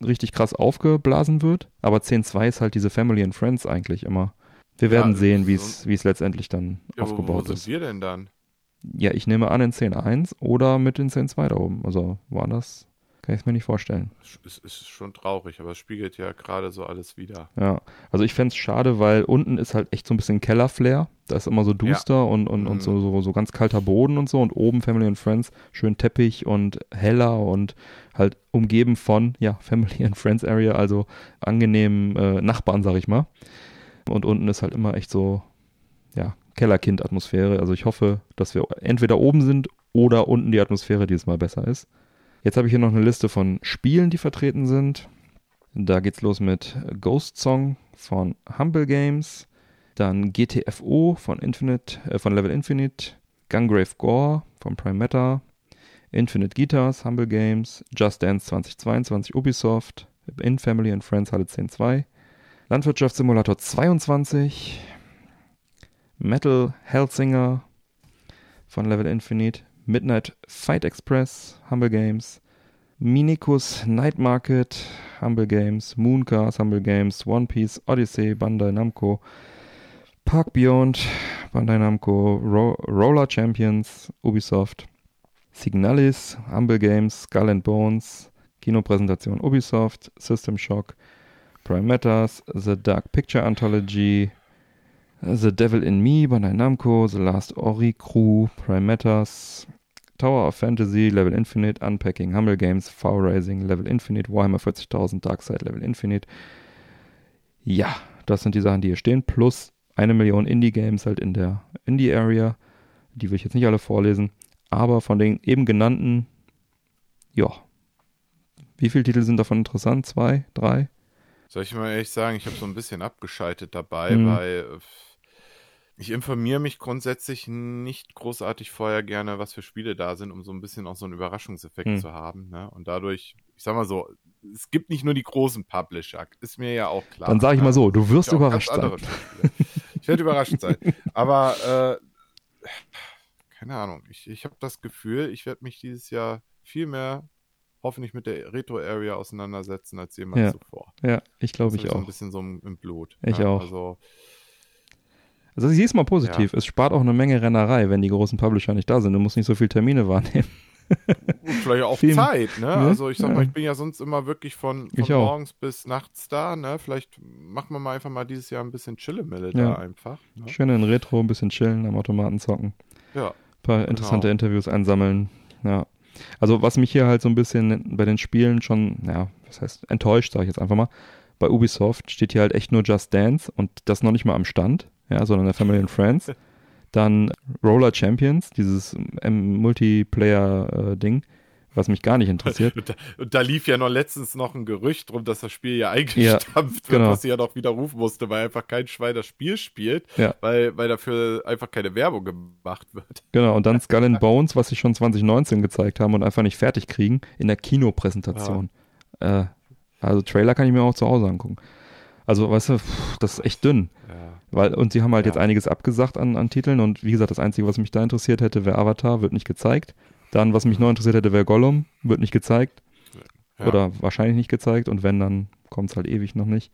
richtig krass aufgeblasen wird. Aber 10.2 ist halt diese Family and Friends eigentlich immer. Wir Ja, werden sehen, so- wie es letztendlich dann. Ja, wo, wo aufgebaut sind ist. wir denn dann? Ja, ich nehme an in 10.1 oder mit in 10.2 da oben. Also woanders kann ich es mir nicht vorstellen. Es ist schon traurig, aber es spiegelt ja gerade so alles wieder. Ja, also ich fände es schade, weil unten ist halt echt so ein bisschen Keller-Flair. Da ist immer so duster und, und, und Mhm. so, so, so ganz kalter Boden und so. Und oben Family and Friends, schön Teppich und heller und halt umgeben von, ja, Family and Friends Area, also angenehmen äh, Nachbarn, sag ich mal. Und unten ist halt immer echt so, ja, Kellerkind-Atmosphäre. Also ich hoffe, dass wir entweder oben sind oder unten die Atmosphäre dieses Mal besser ist. Jetzt habe ich hier noch eine Liste von Spielen, die vertreten sind. Da geht's los mit Ghost Song von Humble Games, Dann GTFO von Infinite, äh, von Level Infinite, Gungrave Gore von Prime Matter, Infinite Guitars, Humble Games, Just Dance 2022 Ubisoft, In Family and Friends Halle 10.2, Landwirtschaftssimulator 22, Metal Hellsinger von Level Infinite, Midnight Fight Express, Humble Games, Minikus Night Market, Humble Games, Mooncars, Humble Games, One Piece, Odyssey, Bandai Namco, Park Beyond, Bandai Namco, Ro Roller Champions, Ubisoft, Signalis, Humble Games, Skull and Bones, Kinopräsentation Ubisoft, System Shock, Prime Matters, The Dark Picture Anthology, The Devil in Me, Bandai Namco, The Last Ori Crew, Prime Matters, Tower of Fantasy, Level Infinite, Unpacking, Humble Games, Foul Rising, Level Infinite, Warhammer 40.000, Darkseid, Level Infinite. Ja, das sind die Sachen, die hier stehen, plus eine Million Indie-Games halt in der Indie-Area. Die will ich jetzt nicht alle vorlesen. Aber von den eben genannten, ja. Wie viele Titel sind davon interessant? Zwei? Drei? Soll ich mal ehrlich sagen, ich habe so ein bisschen abgeschaltet dabei, Mhm. weil äh, ich informiere mich grundsätzlich nicht großartig vorher gerne, was für Spiele da sind, um so ein bisschen auch so einen Überraschungseffekt Mhm. zu haben. Ne? Und dadurch, ich sag mal so, es gibt nicht nur die großen Publisher, ist mir ja auch klar. Dann sage ich ne? mal so, du wirst Ja, auch überrascht sein. Ich werde überrascht sein. Aber äh, keine Ahnung, ich, ich habe das Gefühl, ich werde mich dieses Jahr viel mehr hoffentlich mit der Retro-Area auseinandersetzen als jemals Ja, zuvor. Ja, ich glaube ich ist so ein auch. bisschen so im, Blut. Ich ne? auch. Also, Also ich sehe es mal positiv. Es spart auch eine Menge Rennerei, wenn die großen Publisher nicht da sind. Du musst nicht so viel Termine wahrnehmen. und vielleicht auch Viel- Zeit, ne? Ne? Also ich sag Ja. mal, ich bin ja sonst immer wirklich von, von morgens bis nachts da, ne? Vielleicht machen wir mal einfach mal dieses Jahr ein bisschen Chillemille Ja. da einfach. Ne? Schön in Retro, ein bisschen chillen, am Automaten zocken. Ja. Ein paar interessante Genau. Interviews einsammeln. Ja. Also was mich hier halt so ein bisschen bei den Spielen schon, ja, was heißt enttäuscht, sage ich jetzt einfach mal. Bei Ubisoft steht hier halt echt nur Just Dance und das noch nicht mal am Stand, ja, sondern der Family and Friends. Dann Roller Champions, dieses Multiplayer-Ding, was mich gar nicht interessiert. Und da, und da lief ja noch letztens noch ein Gerücht drum, dass das Spiel ja eingestampft wird, genau. was sie ja noch widerrufen musste, weil einfach kein Schwein das Spiel spielt, Ja. weil, weil dafür einfach keine Werbung gemacht wird. Genau, und dann Skull and Bones, was sie schon 2019 gezeigt haben und einfach nicht fertig kriegen, in der Kinopräsentation. Äh, also Trailer kann ich mir auch zu Hause angucken. Also, weißt du, pff, das ist echt dünn. Weil, und sie haben halt Ja. jetzt einiges abgesagt an, an Titeln und wie gesagt, das Einzige, was mich da interessiert hätte, wäre Avatar, wird nicht gezeigt. Dann, was mich noch interessiert hätte, wäre Gollum, wird nicht gezeigt. Ja. Oder wahrscheinlich nicht gezeigt und wenn, dann kommt es halt ewig noch nicht.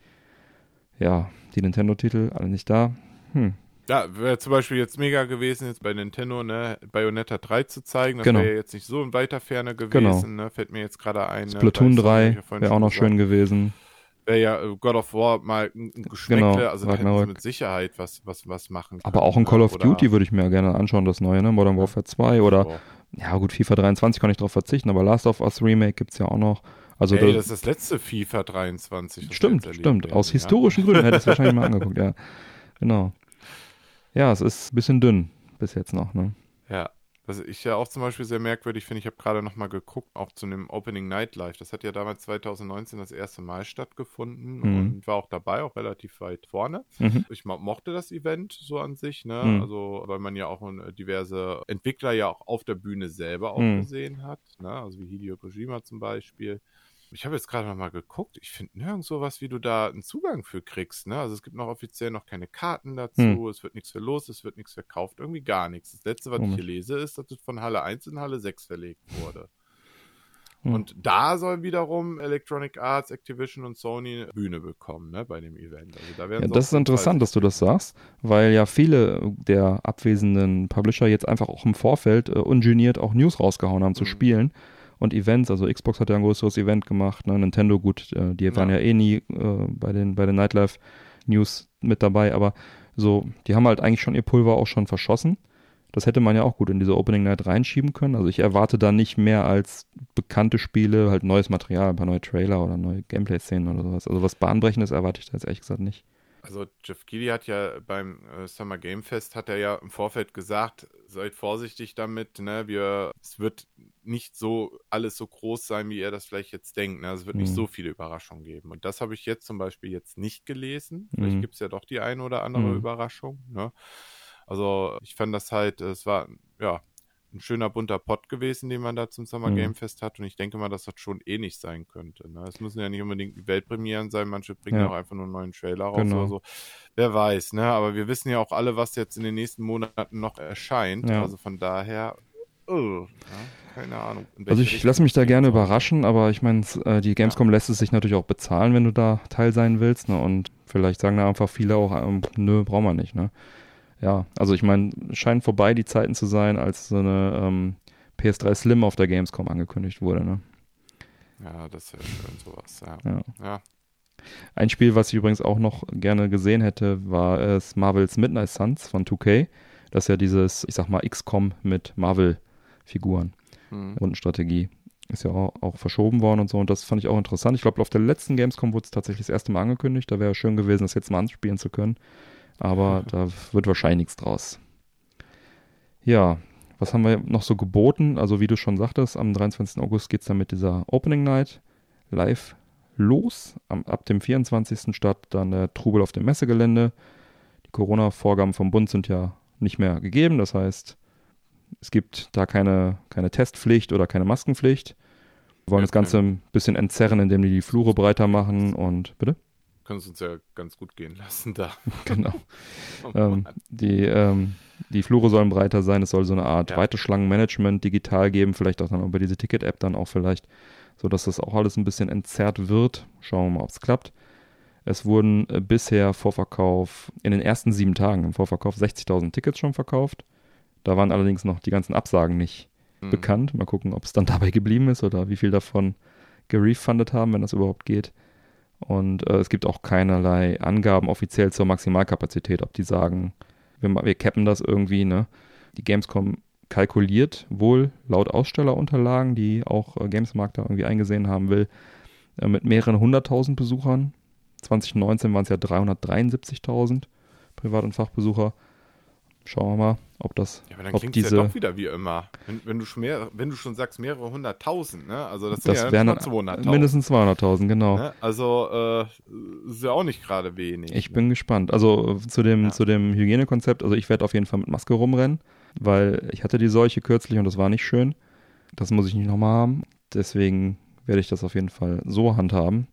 Ja, die Nintendo-Titel, alle nicht da. Hm. Ja, wäre zum Beispiel jetzt mega gewesen, jetzt bei Nintendo, ne, Bayonetta 3 zu zeigen. Das Genau. wäre jetzt nicht so in weiter Ferne gewesen, Genau. ne? Fällt mir jetzt gerade ein. ne, Splatoon hab 3 ich ja vorhin wäre auch noch schön gewesen. Wäre ja äh, God of War mal ein Geschmäckle, Genau, also da hätten sie mit Sicherheit was, was, was machen können. Aber auch ein ne? Call of Oder- Duty würde ich mir gerne anschauen, das neue, ne? Modern Warfare 2 oder, So. ja gut, FIFA 23 kann ich drauf verzichten, aber Last of Us Remake gibt's ja auch noch. Also Ey, da- das ist das letzte FIFA 23. das wir Stimmt, stimmt. werden, Aus ja? historischen Gründen hätte ich es wahrscheinlich mal angeguckt, ja. Genau. Ja, es ist ein bisschen dünn bis jetzt noch, ne? Ja. Was ich ja auch zum Beispiel sehr merkwürdig finde, ich habe gerade nochmal geguckt, auch zu einem Opening Night Live. Das hat ja damals 2019 das erste Mal stattgefunden Mhm. und war auch dabei, auch relativ weit vorne. Mhm. Ich mo mochte das Event so an sich, ne? Mhm. Also, weil man ja auch äh, diverse Entwickler ja auch auf der Bühne selber auch Mhm. gesehen hat, ne? Also wie Hideo Kojima zum Beispiel. Ich habe jetzt gerade noch mal geguckt. Ich finde nirgendwo was, wie du da einen Zugang für kriegst. Ne? Also es gibt noch offiziell noch keine Karten dazu. Hm. Es wird nichts verlost, es wird nichts verkauft. Irgendwie gar nichts. Das letzte, was ich Komisch. hier lese, ist, dass es von Halle 1 in Halle 6 verlegt wurde. Hm. Und da soll wiederum Electronic Arts, Activision und Sony eine Bühne bekommen, ne, bei dem Event. Also da Ja, das ist interessant, dass du das sagst, weil ja viele der abwesenden Publisher jetzt einfach auch im Vorfeld äh, ungeniert auch News rausgehauen haben zu Mhm. Spielen und Events. Also Xbox hat ja ein größeres Event gemacht, ne? Nintendo, gut, äh, die waren ja, Ja. eh nie äh, bei den, bei den Nightlife News mit dabei, aber so, die haben halt eigentlich schon ihr Pulver auch schon verschossen. Das hätte man ja auch gut in diese Opening Night reinschieben können. Also ich erwarte da nicht mehr als bekannte Spiele, halt neues Material, ein paar neue Trailer oder neue Gameplay-Szenen oder sowas. Also was Bahnbrechendes erwarte ich da jetzt ehrlich gesagt nicht. Also Jeff Keighley hat ja beim äh, Summer Game Fest hat er ja im Vorfeld gesagt, seid vorsichtig damit, ne? Wir es wird nicht so alles so groß sein, wie ihr das vielleicht jetzt denkt. Ne? Also es wird nicht Mhm. so viele Überraschungen geben. Und das habe ich jetzt zum Beispiel jetzt nicht gelesen. Vielleicht Mhm. gibt es ja doch die eine oder andere Mhm. Überraschung. Ne? Also ich fand das halt, es war ja ein schöner bunter Pott gewesen, den man da zum Summer Mhm. Game Fest hat. Und ich denke mal, dass das schon ähnlich sein könnte. Ne? Es müssen ja nicht unbedingt Weltpremieren sein. Manche bringen Ja. auch einfach nur einen neuen Trailer raus Genau. oder so. Wer weiß, ne? Aber wir wissen ja auch alle, was jetzt in den nächsten Monaten noch erscheint. Ja. Also von daher, oh, ja, keine Ahnung. Also ich lasse mich da gerne überraschen, aber ich meine, äh, die Gamescom lässt es sich natürlich auch bezahlen, wenn du da Teil sein willst. Ne? Und vielleicht sagen da einfach viele auch, ähm, nö, brauchen wir nicht. Ne? Ja, also ich meine, scheint vorbei die Zeiten zu sein, als so eine ähm, PS3 Slim auf der Gamescom angekündigt wurde. Ne? Ja, das wäre schön sowas, ja. Ja. Ja, Ein Spiel, was ich übrigens auch noch gerne gesehen hätte, war es Marvels Midnight Suns von 2K. Das ist ja dieses, ich sag mal, XCOM mit Marvel-Figuren. Hm. Rundenstrategie. Ist ja auch, auch verschoben worden und so. Und das fand ich auch interessant. Ich glaube, auf der letzten Gamescom wurde es tatsächlich das erste Mal angekündigt. Da wäre schön gewesen, das jetzt mal anspielen zu können. Aber da wird wahrscheinlich nichts draus. Ja, was haben wir noch so geboten? Also, wie du schon sagtest, am 23. August geht es dann mit dieser Opening Night live los. Am, ab dem 24. startet dann der Trubel auf dem Messegelände. Die Corona-Vorgaben vom Bund sind ja nicht mehr gegeben. Das heißt, es gibt da keine, keine Testpflicht oder keine Maskenpflicht. Wir wollen Ja, das Ganze ein bisschen entzerren, indem die die Flure breiter machen und bitte? Können es uns ja ganz gut gehen lassen da. Genau. Oh ähm, die, ähm, die Flure sollen breiter sein. Es soll so eine Art Ja. Weiteschlangenmanagement digital geben, vielleicht auch dann über diese Ticket-App dann auch vielleicht, sodass das auch alles ein bisschen entzerrt wird. Schauen wir mal, ob es klappt. Es wurden äh, bisher Vorverkauf, in den ersten sieben Tagen im Vorverkauf 60.000 Tickets schon verkauft. Da waren allerdings noch die ganzen Absagen nicht Hm. bekannt. Mal gucken, ob es dann dabei geblieben ist oder wie viel davon gerefundet haben, wenn das überhaupt geht. Und äh, es gibt auch keinerlei Angaben offiziell zur Maximalkapazität, ob die sagen, wir, wir cappen das irgendwie, ne? Die Gamescom kalkuliert wohl laut Ausstellerunterlagen, die auch äh, Gamesmarkt da irgendwie eingesehen haben will, äh, mit mehreren hunderttausend Besuchern. 2019 waren es ja 373.000 Privat- und Fachbesucher. Schauen wir mal, ob das, Ja, aber dann ob klingt es diese, ja doch wieder wie immer. Wenn, wenn, du schon mehr, wenn du schon sagst mehrere hunderttausend, ne? Also das sind das ja wären schon dann 200.000. mindestens 200.000, genau. Ne? Also äh, ist ja auch nicht gerade wenig. Ich bin gespannt. Also äh, zu dem, Ja. zu dem Hygienekonzept, also ich werde auf jeden Fall mit Maske rumrennen, weil ich hatte die Seuche kürzlich und das war nicht schön. Das muss ich nicht nochmal haben. Deswegen werde ich das auf jeden Fall so handhaben.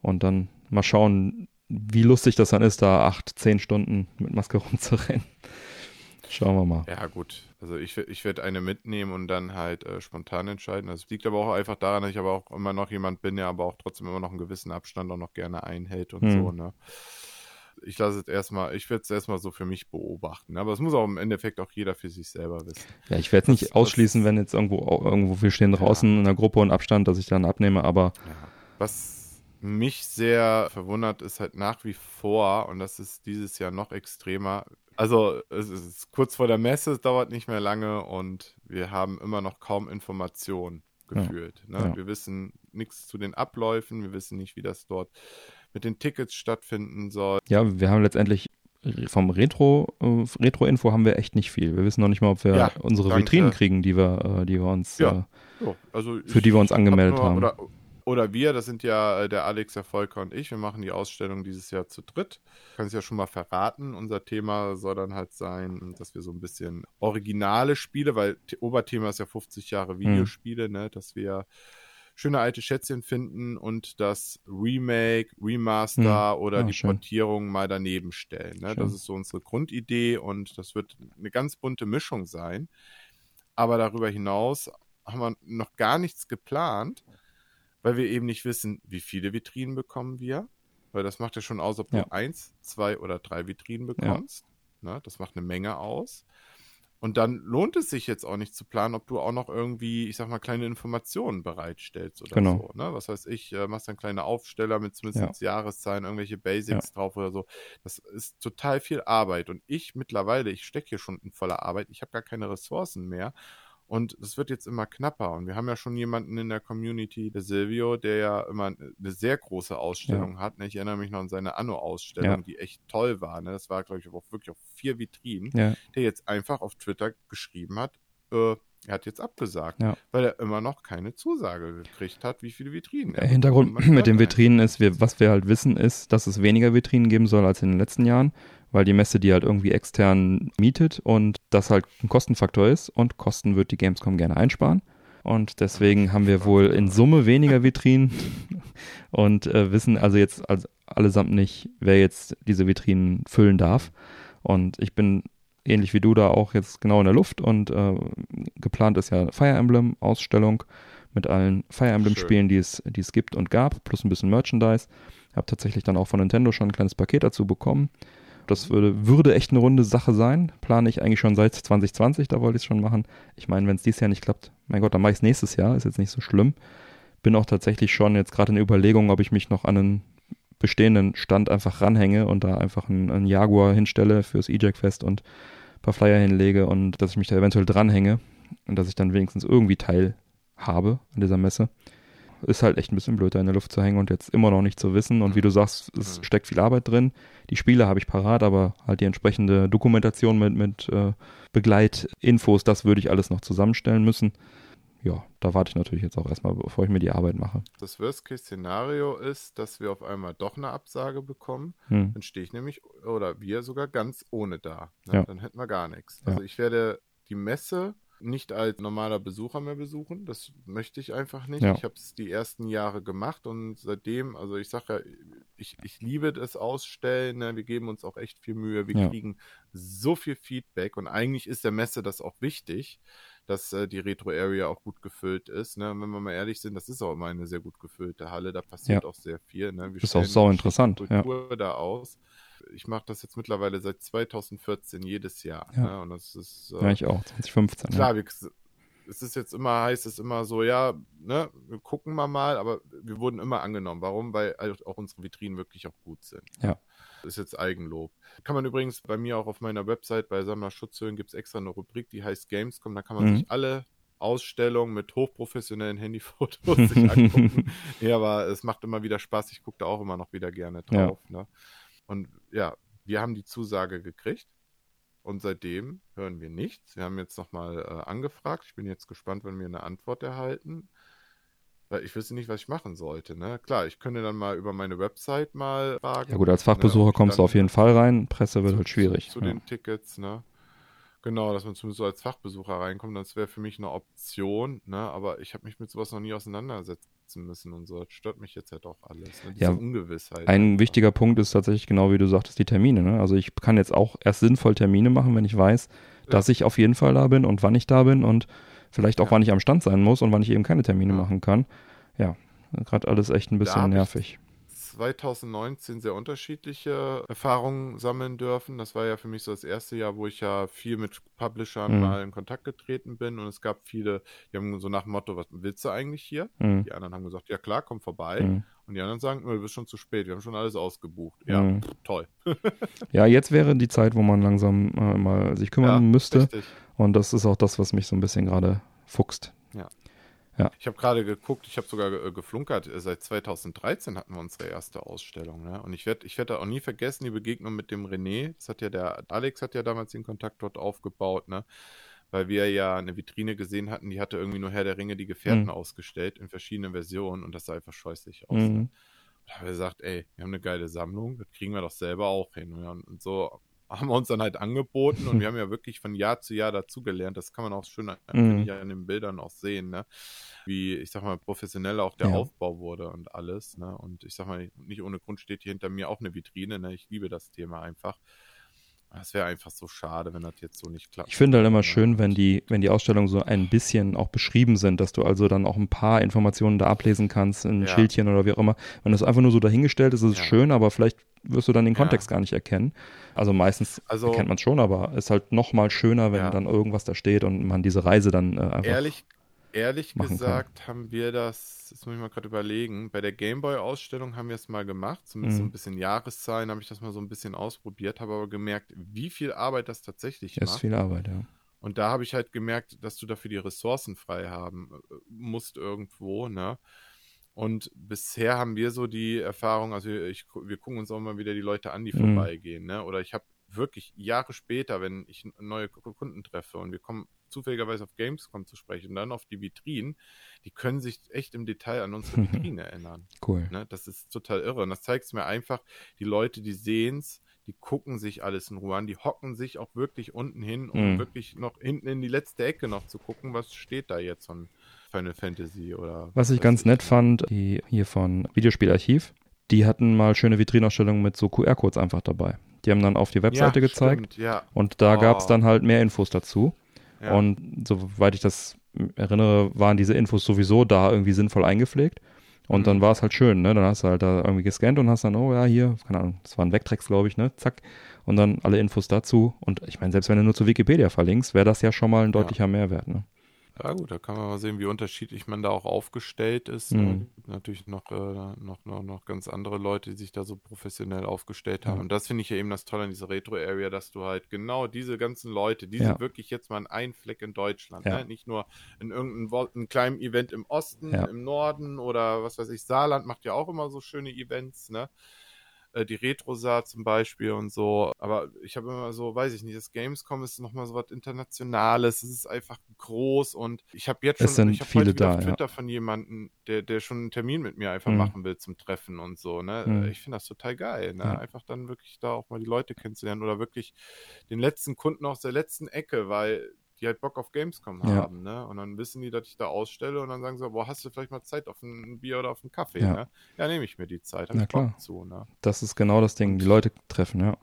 Und dann mal schauen, wie lustig das dann ist, da acht, zehn Stunden mit Maske rumzurennen. Schauen wir mal. Ja, gut. Also ich, ich werde eine mitnehmen und dann halt äh, spontan entscheiden. Das liegt aber auch einfach daran, dass ich aber auch immer noch jemand bin, der aber auch trotzdem immer noch einen gewissen Abstand auch noch gerne einhält und Hm. so, ne? Ich lasse es erstmal, ich werde es erstmal so für mich beobachten. Aber es muss auch im Endeffekt auch jeder für sich selber wissen. Ja, ich werde es nicht Das- das- ausschließen, wenn jetzt irgendwo, irgendwo wir stehen draußen in der Gruppe und Abstand, dass ich dann abnehme, aber Ja. Was mich sehr verwundert, ist halt nach wie vor, und das ist dieses Jahr noch extremer. Also, es ist kurz vor der Messe, es dauert nicht mehr lange und wir haben immer noch kaum Informationen Ja. gefühlt. Ne? Ja. Wir wissen nichts zu den Abläufen, wir wissen nicht, wie das dort mit den Tickets stattfinden soll. Ja, wir haben letztendlich vom Retro, äh, Retro-Info haben wir echt nicht viel. Wir wissen noch nicht mal, ob wir Ja, unsere danke. Vitrinen kriegen, die wir, äh, die wir uns, Ja. äh, So, also Für die wir uns hab angemeldet nur, haben. Oder, oder wir, das sind ja äh, der Alex, der Volker und ich. Wir machen die Ausstellung dieses Jahr zu dritt. Kann es ja schon mal verraten. Unser Thema soll dann halt sein, dass wir so ein bisschen originale Spiele, weil The- Oberthema ist ja 50 Mhm. Jahre Videospiele, ne, dass wir schöne alte Schätzchen finden und das Remake, Remaster oder Ah, die schön. Portierung mal daneben stellen. Ne? Das ist so unsere Grundidee und das wird eine ganz bunte Mischung sein. Aber darüber hinaus haben wir noch gar nichts geplant, weil wir eben nicht wissen, wie viele Vitrinen bekommen wir. Weil das macht ja schon aus, ob Ja. du eins, zwei oder drei Vitrinen bekommst. Ne? Das macht eine Menge aus. Und dann lohnt es sich jetzt auch nicht zu planen, ob du auch noch irgendwie, ich sag mal, kleine Informationen bereitstellst oder Genau. so. Ne? Was weiß ich, äh, machst dann kleine Aufsteller mit zumindest Jahreszahlen, irgendwelche Basics drauf oder so. Das ist total viel Arbeit. Und ich mittlerweile, ich stecke hier schon in voller Arbeit, ich habe gar keine Ressourcen mehr. Und es wird jetzt immer knapper. Und wir haben ja schon jemanden in der Community, der Silvio, der ja immer eine sehr große Ausstellung hat. Ne? Ich erinnere mich noch an seine Anno-Ausstellung, Ja. die echt toll war. Ne? Das war, glaube ich, auch wirklich auf vier Vitrinen ja, der jetzt einfach auf Twitter geschrieben hat, äh, Er hat jetzt abgesagt, Ja. weil er immer noch keine Zusage gekriegt hat, wie viele Vitrinen. Der er Hintergrund mit den Vitrinen ist, wir, was wir halt wissen, ist, dass es weniger Vitrinen geben soll als in den letzten Jahren, weil die Messe die halt irgendwie extern mietet und das halt ein Kostenfaktor ist und Kosten wird die Gamescom gerne einsparen. Und deswegen haben wir wohl in Summe weniger Vitrinen und äh, wissen also jetzt also allesamt nicht, wer jetzt diese Vitrinen füllen darf. Und ich bin ähnlich wie du da auch jetzt genau in der Luft und äh, geplant ist ja Fire Emblem Ausstellung mit allen Fire Emblem Spielen, die es, die es gibt und gab, plus ein bisschen Merchandise. Habe tatsächlich dann auch von Nintendo schon ein kleines Paket dazu bekommen. Das würde, würde echt eine runde Sache sein. Plane ich eigentlich schon seit 2020, da wollte ich es schon machen. Ich meine, wenn es dieses Jahr nicht klappt, mein Gott, dann mache ich es nächstes Jahr, ist jetzt nicht so schlimm. Bin auch tatsächlich schon jetzt gerade in der Überlegung, ob ich mich noch an einen bestehenden Stand einfach ranhänge und da einfach einen, einen Jaguar hinstelle fürs E-Jack-Fest und ein paar Flyer hinlege und dass ich mich da eventuell dranhänge und dass ich dann wenigstens irgendwie teil habe an dieser Messe. Ist halt echt ein bisschen blöd, da in der Luft zu hängen und jetzt immer noch nicht zu wissen. Und wie du sagst, es steckt viel Arbeit drin. Die Spiele habe ich parat, aber halt die entsprechende Dokumentation mit, mit äh, Begleitinfos, das würde ich alles noch zusammenstellen müssen. Ja, da warte ich natürlich jetzt auch erstmal, bevor ich mir die Arbeit mache. Das Worst-Case-Szenario ist, dass wir auf einmal doch eine Absage bekommen. Hm. Dann stehe ich nämlich, oder wir sogar ganz ohne da. Ne? Ja. Dann hätten wir gar nichts. Ja. Also ich werde die Messe nicht als normaler Besucher mehr besuchen. Das möchte ich einfach nicht. Ja. Ich habe es die ersten Jahre gemacht und seitdem, also ich sage ja, ich, ich liebe das Ausstellen. Ne? Wir geben uns auch echt viel Mühe. Wir Ja. kriegen so viel Feedback und eigentlich ist der Messe das auch wichtig, dass äh, die Retro-Area auch gut gefüllt ist. Ne? Wenn wir mal ehrlich sind, das ist auch immer eine sehr gut gefüllte Halle. Da passiert Ja. auch sehr viel. Ne? Wir Ist auch sau interessant, und ja. Kultur da aus. Ich mache das jetzt mittlerweile seit 2014 jedes Jahr. Ja. Ne? Und das ist äh, Ja, ich auch, 2015. klar, ja. wir, es ist jetzt immer, heißt es immer so, ja, ne, wir gucken wir mal, aber wir wurden immer angenommen. Warum? Weil halt auch unsere Vitrinen wirklich auch gut sind. Ja. Das ist jetzt Eigenlob. Kann man übrigens bei mir auch auf meiner Website bei Sammler Schutzhöhlen gibt es extra eine Rubrik, die heißt Gamescom. Da kann man Mhm. sich alle Ausstellungen mit hochprofessionellen Handyfotos sich angucken. ja, aber es macht immer wieder Spaß. Ich gucke da auch immer noch wieder gerne Ja. drauf. Ne? Und ja, wir haben die Zusage gekriegt. Und seitdem hören wir nichts. Wir haben jetzt nochmal äh, angefragt. Ich bin jetzt gespannt, wenn wir eine Antwort erhalten. Weil ich wüsste nicht, was ich machen sollte. Ne? Klar, ich könnte dann mal über meine Website mal fragen. ja gut, als ne, Fachbesucher ich kommst du auf jeden Fall rein. Presse wird zu- halt schwierig. Zu, ja. den Tickets, ne? Genau, dass man zumindest so als Fachbesucher reinkommt, das wäre für mich eine Option, ne? Aber ich habe mich mit sowas noch nie auseinandersetzen müssen und so. Das stört mich jetzt halt auch alles. Ne? Diese Ja, Ungewissheit. Ein einfach. wichtiger Punkt ist tatsächlich genau wie du sagtest, die Termine. Ne? Also ich kann jetzt auch erst sinnvoll Termine machen, wenn ich weiß, dass ich auf jeden Fall da bin und wann ich da bin und vielleicht auch Ja. wann ich am Stand sein muss und wann ich eben keine Termine Ja. machen kann. Ja, gerade alles echt ein bisschen nervig. 2019 sehr unterschiedliche Erfahrungen sammeln dürfen. Das war ja für mich so das erste Jahr, wo ich ja viel mit Publishern Mhm. mal in Kontakt getreten bin und es gab viele, die haben so nach dem Motto, was willst du eigentlich hier? Mhm. Die anderen haben gesagt, ja klar, komm vorbei. Mhm. Und die anderen sagen, "Nö, du bist schon zu spät, wir haben schon alles ausgebucht. Ja, Mhm. toll. Ja, jetzt wäre die Zeit, wo man langsam äh, mal sich kümmern Ja, müsste. Richtig. Und das ist auch das, was mich so ein bisschen gerade fuchst. Ich habe gerade geguckt, ich habe sogar ge- geflunkert. äh, Seit 2013 hatten wir unsere erste Ausstellung. Ne? Und ich werde ich werd da auch nie vergessen, die Begegnung mit dem René. Das hat ja der Alex hat ja damals den Kontakt dort aufgebaut, ne? Weil wir ja eine Vitrine gesehen hatten, die hatte irgendwie nur Herr der Ringe die Gefährten Mhm. ausgestellt in verschiedenen Versionen und das sah einfach scheußlich aus. Mhm. Ne? Da haben wir gesagt, ey, wir haben eine geile Sammlung, das kriegen wir doch selber auch hin. Ja, und so haben wir uns dann halt angeboten und wir haben ja wirklich von Jahr zu Jahr dazugelernt. Das kann man auch schön Mhm. an den Bildern auch sehen, ne? Wie, ich sag mal, professionell auch der Ja. Aufbau wurde und alles, ne? Und ich sag mal, nicht ohne Grund steht hier hinter mir auch eine Vitrine, ne? Ich liebe das Thema einfach. Es wäre einfach so schade, wenn das jetzt so nicht klappt. Ich finde halt immer schön, wenn die, wenn die Ausstellungen so ein bisschen auch beschrieben sind, dass du also dann auch ein paar Informationen da ablesen kannst, ein Ja. Schildchen oder wie auch immer. Wenn das einfach nur so dahingestellt ist, ist es Ja. schön, aber vielleicht wirst du dann den Ja. Kontext gar nicht erkennen. Also meistens Also- erkennt man es schon, aber ist halt noch mal schöner, wenn Ja. dann irgendwas da steht und man diese Reise dann äh, einfach. Ehrlich, ehrlich machen kann. gesagt haben wir das, das muss ich mal gerade überlegen, bei der Gameboy-Ausstellung haben wir es mal gemacht, zumindest so Mhm. ein bisschen Jahreszahlen habe ich das mal so ein bisschen ausprobiert, habe aber gemerkt, wie viel Arbeit das tatsächlich ist macht. viel Arbeit, ja. Und da habe ich halt gemerkt, dass du dafür die Ressourcen frei haben äh, musst irgendwo, ne? Und bisher haben wir so die Erfahrung, also ich, wir gucken uns auch mal wieder die Leute an, die Mhm. vorbeigehen, ne? Oder ich habe wirklich Jahre später, wenn ich neue Kunden treffe und wir kommen zufälligerweise auf Gamescom zu sprechen und dann auf die Vitrinen, die können sich echt im Detail an unsere Vitrine erinnern. Cool. Ne? Das ist total irre. Und das zeigt es mir einfach, die Leute, die sehen es, die gucken sich alles in Ruhe an, die hocken sich auch wirklich unten hin, um Mhm. wirklich noch hinten in die letzte Ecke noch zu gucken, was steht da jetzt von Final Fantasy oder. Was ich ganz nett fand, die hier von Videospielarchiv, die hatten mal schöne Vitrinausstellungen mit so QR-Codes einfach dabei. Die haben dann auf die Webseite ja, gezeigt Stimmt, ja. und da Oh. gab es dann halt mehr Infos dazu. ja. Und soweit ich das erinnere, waren diese Infos sowieso da irgendwie sinnvoll eingepflegt. Und Mhm. dann war es halt schön, ne? Dann hast du halt da irgendwie gescannt und hast dann, oh ja, hier, keine Ahnung, das waren Vectrex, glaube ich, ne? Zack. Und dann alle Infos dazu. Und ich meine, selbst wenn du nur zu Wikipedia verlinkst, wäre das ja schon mal ein deutlicher Mehrwert, ne? Ja gut, da kann man mal sehen, wie unterschiedlich man da auch aufgestellt ist. Mhm. Natürlich noch, äh, noch, noch, noch ganz andere Leute, die sich da so professionell aufgestellt haben. Ja. Und das finde ich ja eben das Tolle an dieser Retro-Area, dass du halt genau diese ganzen Leute, die Ja. sind wirklich jetzt mal ein Fleck in Deutschland. Ja. Ne? Nicht nur in irgendeinem kleinen Event im Osten, Ja. im Norden oder was weiß ich, Saarland macht ja auch immer so schöne Events, ne? Äh, Die Retrosaar zum Beispiel und so. Aber ich habe immer so, weiß ich nicht, das Gamescom ist nochmal so was Internationales. Es ist einfach groß und ich habe jetzt schon, ich habe viele heute da, auf ja. Twitter von jemandem, der, der schon einen Termin mit mir einfach Mhm. machen will zum Treffen und so. Ne? Mhm. Ich finde das total geil. Ne? Ja. Einfach dann wirklich da auch mal die Leute kennenzulernen oder wirklich den letzten Kunden aus der letzten Ecke, weil die halt Bock auf Gamescom Ja. haben, ne? Und dann wissen die, dass ich da ausstelle und dann sagen sie, boah, hast du vielleicht mal Zeit auf ein Bier oder auf einen Kaffee, Ja. ne? Ja, nehme ich mir die Zeit, hab Na klar. zu, ne? Das ist genau das Ding, die Leute treffen, ja.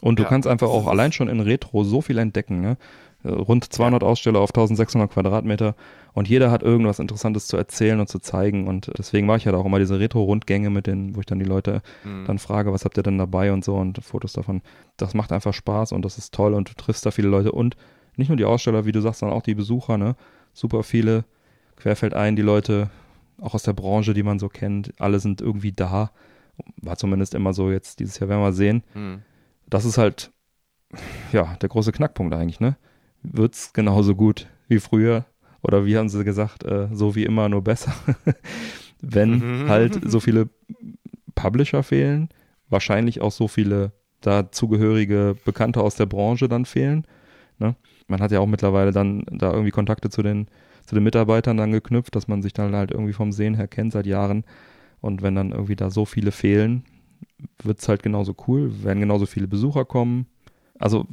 Und du Ja, kannst einfach auch allein schon in Retro so viel entdecken, ne? Äh, Rund 200 Aussteller auf 1600 Quadratmeter und jeder hat irgendwas Interessantes zu erzählen und zu zeigen und deswegen mache ich halt auch immer diese Retro-Rundgänge mit den, wo ich dann die Leute Hm. dann frage, was habt ihr denn dabei und so und Fotos davon. Das macht einfach Spaß und das ist toll und du triffst da viele Leute und nicht nur die Aussteller, wie du sagst, sondern auch die Besucher, ne? Super viele, querfällt ein, die Leute, auch aus der Branche, die man so kennt, alle sind irgendwie da. War zumindest immer so jetzt dieses Jahr werden wir sehen. Hm. Das ist halt, ja, der große Knackpunkt eigentlich, ne? Wird's genauso gut wie früher? Oder wie haben sie gesagt, äh, so wie immer, nur besser? Wenn Mhm. halt so viele Publisher fehlen, wahrscheinlich auch so viele dazugehörige Bekannte aus der Branche dann fehlen. Ne? Man hat ja auch mittlerweile dann da irgendwie Kontakte zu den, zu den Mitarbeitern dann geknüpft, dass man sich dann halt irgendwie vom Sehen her kennt seit Jahren. Und wenn dann irgendwie da so viele fehlen, wird's halt genauso cool, werden genauso viele Besucher kommen. Also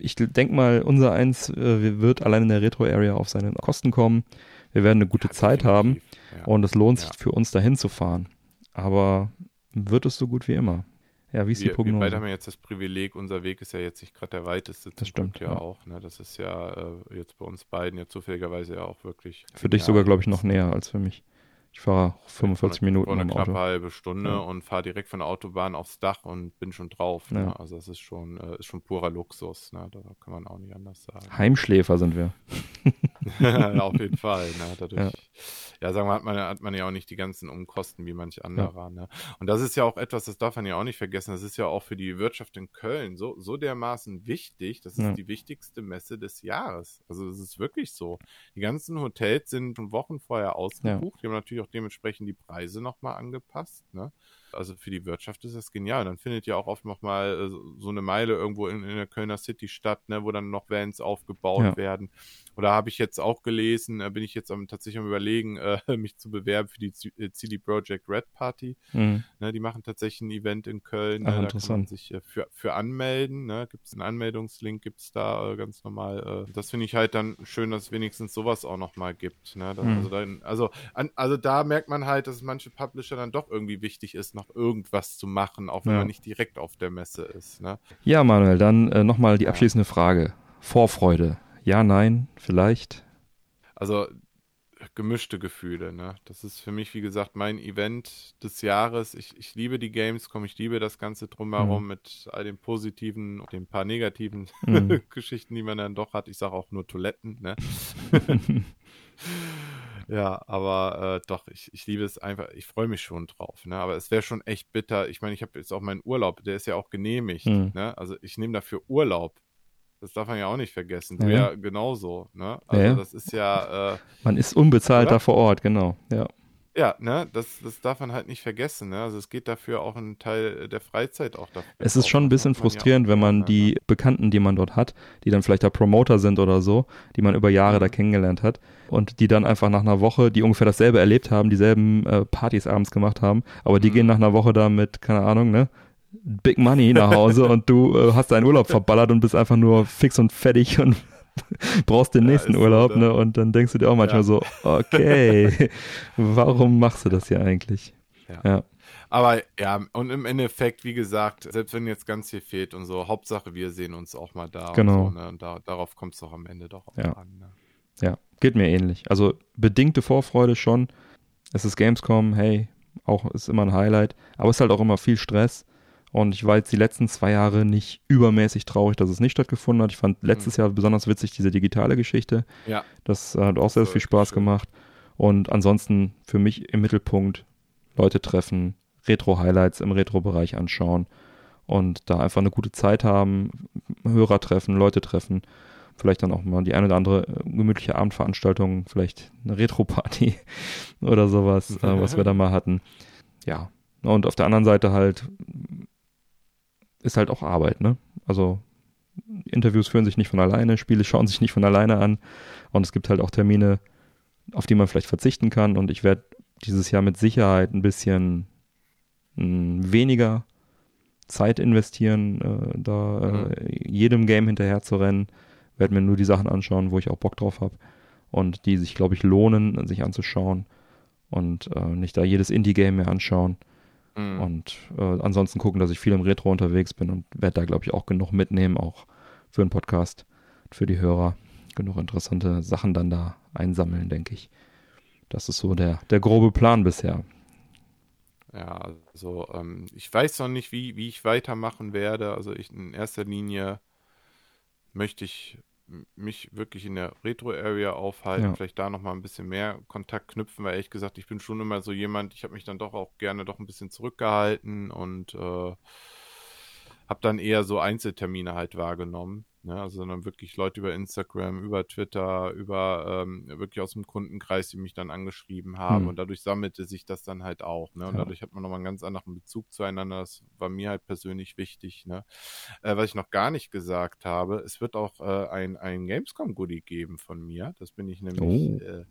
ich denke mal, unser eins äh, wird allein in der Retro-Area auf seine Kosten kommen. Wir werden eine gute Ja, Zeit haben ja. und es lohnt sich Ja. für uns dahin zu fahren. Aber wird es so gut wie immer? Ja, wie ist die wir, wir Prognose? beide haben ja jetzt das Privileg, unser Weg ist ja jetzt nicht gerade der weiteste. Das stimmt, ja, ja. auch. Ne? Das ist ja äh, jetzt bei uns beiden ja zufälligerweise ja auch wirklich. für dich sogar, glaube ich, noch näher als für mich. Ich fahre 45 Vor eine- Minuten eine im knappe Auto. halbe Stunde Ja. und fahre direkt von der Autobahn aufs Dach und bin schon drauf. Ja. Ne? Also das ist schon, äh, ist schon purer Luxus. Ne? Da kann man auch nicht anders sagen. Heimschläfer sind wir. Auf jeden Fall. Ne? Dadurch, ja. sagen wir, hat man, hat man ja auch nicht die ganzen Umkosten wie manch anderer. Ne? Und das ist ja auch etwas, das darf man ja auch nicht vergessen. Das ist ja auch für die Wirtschaft in Köln so, so dermaßen wichtig. Das ist Ja. die wichtigste Messe des Jahres. Also es ist wirklich so. Die ganzen Hotels sind Wochen vorher ausgebucht. Die haben natürlich auch dementsprechend die Preise nochmal angepasst. Ne? Also für die Wirtschaft ist das genial. Dann findet ja auch oft noch mal äh, so- so eine Meile irgendwo in, in der Kölner City statt, ne, wo dann noch Vans aufgebaut Ja. werden. Oder habe ich jetzt auch gelesen, äh, bin ich jetzt am, tatsächlich am überlegen, äh, mich zu bewerben für die äh, CD Projekt Red Party. Mhm. Ne, die machen tatsächlich ein Event in Köln. Ach, ne, da kann man interessant. sich äh, für, für anmelden. Ne, gibt es einen Anmeldungslink, gibt es da äh, ganz normal. Äh, das finde ich halt dann schön, dass es wenigstens sowas auch noch mal gibt. Ne, da, Mhm. also, dann, also, an, also da merkt man halt, dass es manche Publisher dann doch irgendwie wichtig ist, noch irgendwas zu machen, auch wenn Ja. man nicht direkt auf der Messe ist. Ne? Ja, Manuel, dann äh, nochmal die abschließende Frage. Vorfreude. Ja, nein, vielleicht. Also gemischte Gefühle, ne? Das ist für mich, wie gesagt, mein Event des Jahres. Ich, ich liebe die Gamescom, ich liebe das Ganze drumherum Mhm. mit all den positiven und den paar negativen Mhm. Geschichten, die man dann doch hat. Ich sage auch nur Toiletten, ne? ja, aber äh, doch, ich, ich liebe es einfach, ich freue mich schon drauf, ne? Aber es wäre schon echt bitter. Ich meine, ich habe jetzt auch meinen Urlaub, der ist ja auch genehmigt, Mhm. ne? Also ich nehme dafür Urlaub. Das darf man ja auch nicht vergessen. Du Ja. ja genauso, ne? Also Ja, das ist ja, äh, Man ist unbezahlt Oder? da vor Ort, genau. Ja. Ja, ne, das, das darf man halt nicht vergessen. Ne? Also es geht dafür auch ein Teil der Freizeit auch dafür. Es ist schon ein bisschen frustrierend, wenn man die Bekannten, die man dort hat, die dann vielleicht da Promoter sind oder so, die man über Jahre da kennengelernt hat und die dann einfach nach einer Woche, die ungefähr dasselbe erlebt haben, dieselben äh, Partys abends gemacht haben, aber die mhm. gehen nach einer Woche da mit, keine Ahnung, ne, Big Money nach Hause und du äh, hast deinen Urlaub verballert und bist einfach nur fix und fertig und brauchst den nächsten ja, Urlaub, so, ne? Und dann denkst du dir auch manchmal ja. so, okay, warum machst du das hier eigentlich? Ja. ja. Aber ja, und im Endeffekt, wie gesagt, selbst wenn jetzt ganz viel fehlt und so, Hauptsache wir sehen uns auch mal da. Genau. Und, so, ne? und da, darauf kommt es doch am Ende doch auch an. Ne? Ja, geht mir ähnlich. Also bedingte Vorfreude schon. Es ist Gamescom, hey, auch ist immer ein Highlight, aber es ist halt auch immer viel Stress. Und ich war jetzt die letzten zwei Jahre nicht übermäßig traurig, dass es nicht stattgefunden hat. Ich fand letztes mhm. Jahr besonders witzig diese digitale Geschichte. Ja. Das hat auch sehr viel Spaß schön. gemacht. Und ansonsten für mich im Mittelpunkt Leute treffen, Retro-Highlights im Retro-Bereich anschauen und da einfach eine gute Zeit haben, Hörer treffen, Leute treffen. Vielleicht dann auch mal die eine oder andere äh, gemütliche Abendveranstaltung, vielleicht eine Retro-Party oder sowas, äh, was wir da mal hatten. Ja. Und auf der anderen Seite halt ist halt auch Arbeit, ne? Also Interviews führen sich nicht von alleine, Spiele schauen sich nicht von alleine an und es gibt halt auch Termine, auf die man vielleicht verzichten kann und ich werde dieses Jahr mit Sicherheit ein bisschen hm, weniger Zeit investieren, äh, da äh, mhm. jedem Game hinterher zu rennen, werde mir nur die Sachen anschauen, wo ich auch Bock drauf habe und die sich, glaube ich, lohnen, sich anzuschauen und äh, nicht da jedes Indie-Game mehr anschauen. Mhm. Und äh, ansonsten gucken, dass ich viel im Retro unterwegs bin und werde da, glaube ich, auch genug mitnehmen, auch für einen Podcast, für die Hörer. Genug interessante Sachen dann da einsammeln, denke ich. Das ist so der, der grobe Plan bisher. Ja, also ähm, ich weiß noch nicht, wie, wie ich weitermachen werde. Also ich in erster Linie möchte ich mich wirklich in der Retro-Area aufhalten, ja. vielleicht da nochmal ein bisschen mehr Kontakt knüpfen, weil ehrlich gesagt, ich bin schon immer so jemand, ich habe mich dann doch auch gerne doch ein bisschen zurückgehalten und äh, habe dann eher so Einzeltermine halt wahrgenommen. Ne? Also sondern wirklich Leute über Instagram, über Twitter, über ähm, wirklich aus dem Kundenkreis, die mich dann angeschrieben haben. Hm. Und dadurch sammelte sich das dann halt auch. Ne? Und ja. dadurch hat man nochmal einen ganz anderen Bezug zueinander. Das war mir halt persönlich wichtig. Ne? Äh, was ich noch gar nicht gesagt habe, es wird auch äh, ein, ein Gamescom-Goodie geben von mir. Das bin ich nämlich. Oh. Äh,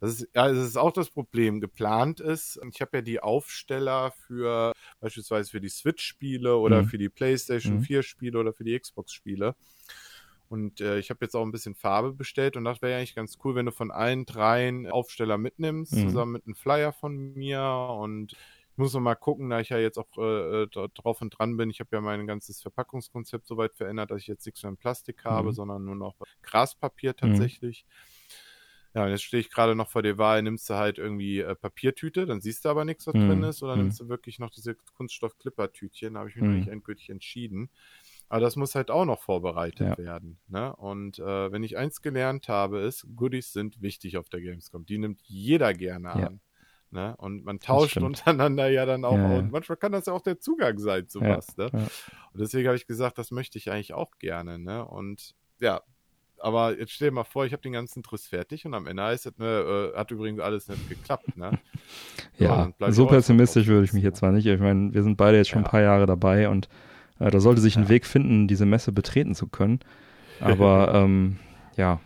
das ist, ja, das ist auch das Problem. Geplant ist, ich habe ja die Aufsteller für beispielsweise für die Switch-Spiele oder mhm. für die PlayStation mhm. 4-Spiele oder für die Xbox-Spiele. Und äh, ich habe jetzt auch ein bisschen Farbe bestellt und das wäre ja eigentlich ganz cool, wenn du von allen dreien Aufsteller mitnimmst, mhm. zusammen mit einem Flyer von mir. Und ich muss noch mal gucken, da ich ja jetzt auch äh, äh drauf und dran bin. Ich habe ja mein ganzes Verpackungskonzept soweit verändert, dass ich jetzt nichts mehr in Plastik habe, mhm. sondern nur noch Graspapier mhm. Ja, und jetzt stehe ich gerade noch vor der Wahl, nimmst du halt irgendwie äh, Papiertüte, dann siehst du aber nichts, was mhm. drin ist, oder mhm. nimmst du wirklich noch diese Kunststoff-Clipper-Tütchen, da habe ich mich noch nicht endgültig entschieden. Aber das muss halt auch noch vorbereitet ja. werden. Ne? Und äh, wenn ich eins gelernt habe, ist, Goodies sind wichtig auf der Gamescom. Die nimmt jeder gerne an. Ja. Ne? Und man tauscht untereinander ja dann auch. Ja, und manchmal kann das ja auch der Zugang sein zu was. Ne? Und deswegen habe ich gesagt, das möchte ich eigentlich auch gerne. Ne? Und ja, aber jetzt stell dir mal vor, ich habe den ganzen Triss fertig und am Ende heißt es, ne, äh, hat übrigens alles nicht geklappt. Ne? ja, so pessimistisch würde ich mich jetzt zwar nicht. Ich meine, wir sind beide jetzt schon ein paar Jahre dabei und äh, da sollte sich ein Weg finden, diese Messe betreten zu können. Aber ähm, ja,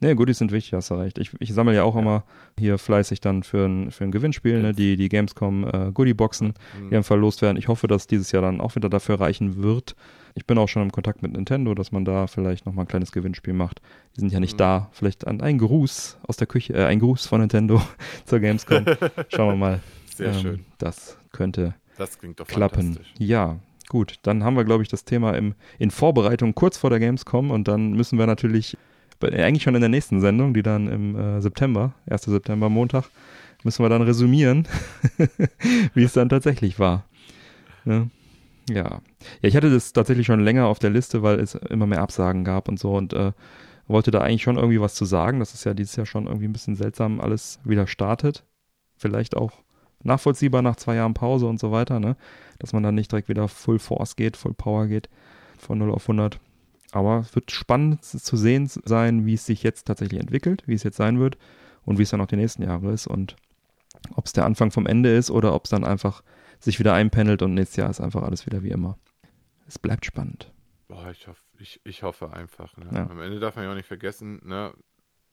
Ne, Goodies sind wichtig, hast du recht. Ich, ich sammle ja auch ja. immer hier fleißig dann für ein, für ein Gewinnspiel, ne, die, die Gamescom äh, Goodie-Boxen, mhm. die dann verlost werden. Ich hoffe, dass dieses Jahr dann auch wieder dafür reichen wird. Ich bin auch schon im Kontakt mit Nintendo, dass man da vielleicht nochmal ein kleines Gewinnspiel macht. Die sind ja nicht mhm. da. Vielleicht ein, ein Gruß aus der Küche, äh, ein Gruß von Nintendo zur Gamescom. Schauen wir mal. Sehr ähm, schön. Das könnte das klappen. Ja, Gut, dann haben wir, glaube ich, das Thema im, in Vorbereitung kurz vor der Gamescom und dann müssen wir natürlich, eigentlich schon in der nächsten Sendung, die dann im äh, September, 1. September, Montag, müssen wir dann resümieren, wie es dann tatsächlich war. Ne? Ja. ja. ich hatte das tatsächlich schon länger auf der Liste, weil es immer mehr Absagen gab und so und äh, wollte da eigentlich schon irgendwie was zu sagen. Das ist ja dieses Jahr schon irgendwie ein bisschen seltsam alles wieder startet. Vielleicht auch nachvollziehbar nach zwei Jahren Pause und so weiter, ne? Dass man dann nicht direkt wieder Full Force geht, Full Power geht, von 0 auf 100. Aber es wird spannend zu sehen sein, wie es sich jetzt tatsächlich entwickelt, wie es jetzt sein wird und wie es dann auch die nächsten Jahre ist. Und ob es der Anfang vom Ende ist oder ob es dann einfach sich wieder einpendelt und nächstes Jahr ist einfach alles wieder wie immer. Es bleibt spannend. Boah, ich, hoff, ich, ich hoffe einfach. Ne? Ja. Am Ende darf man ja auch nicht vergessen, ne?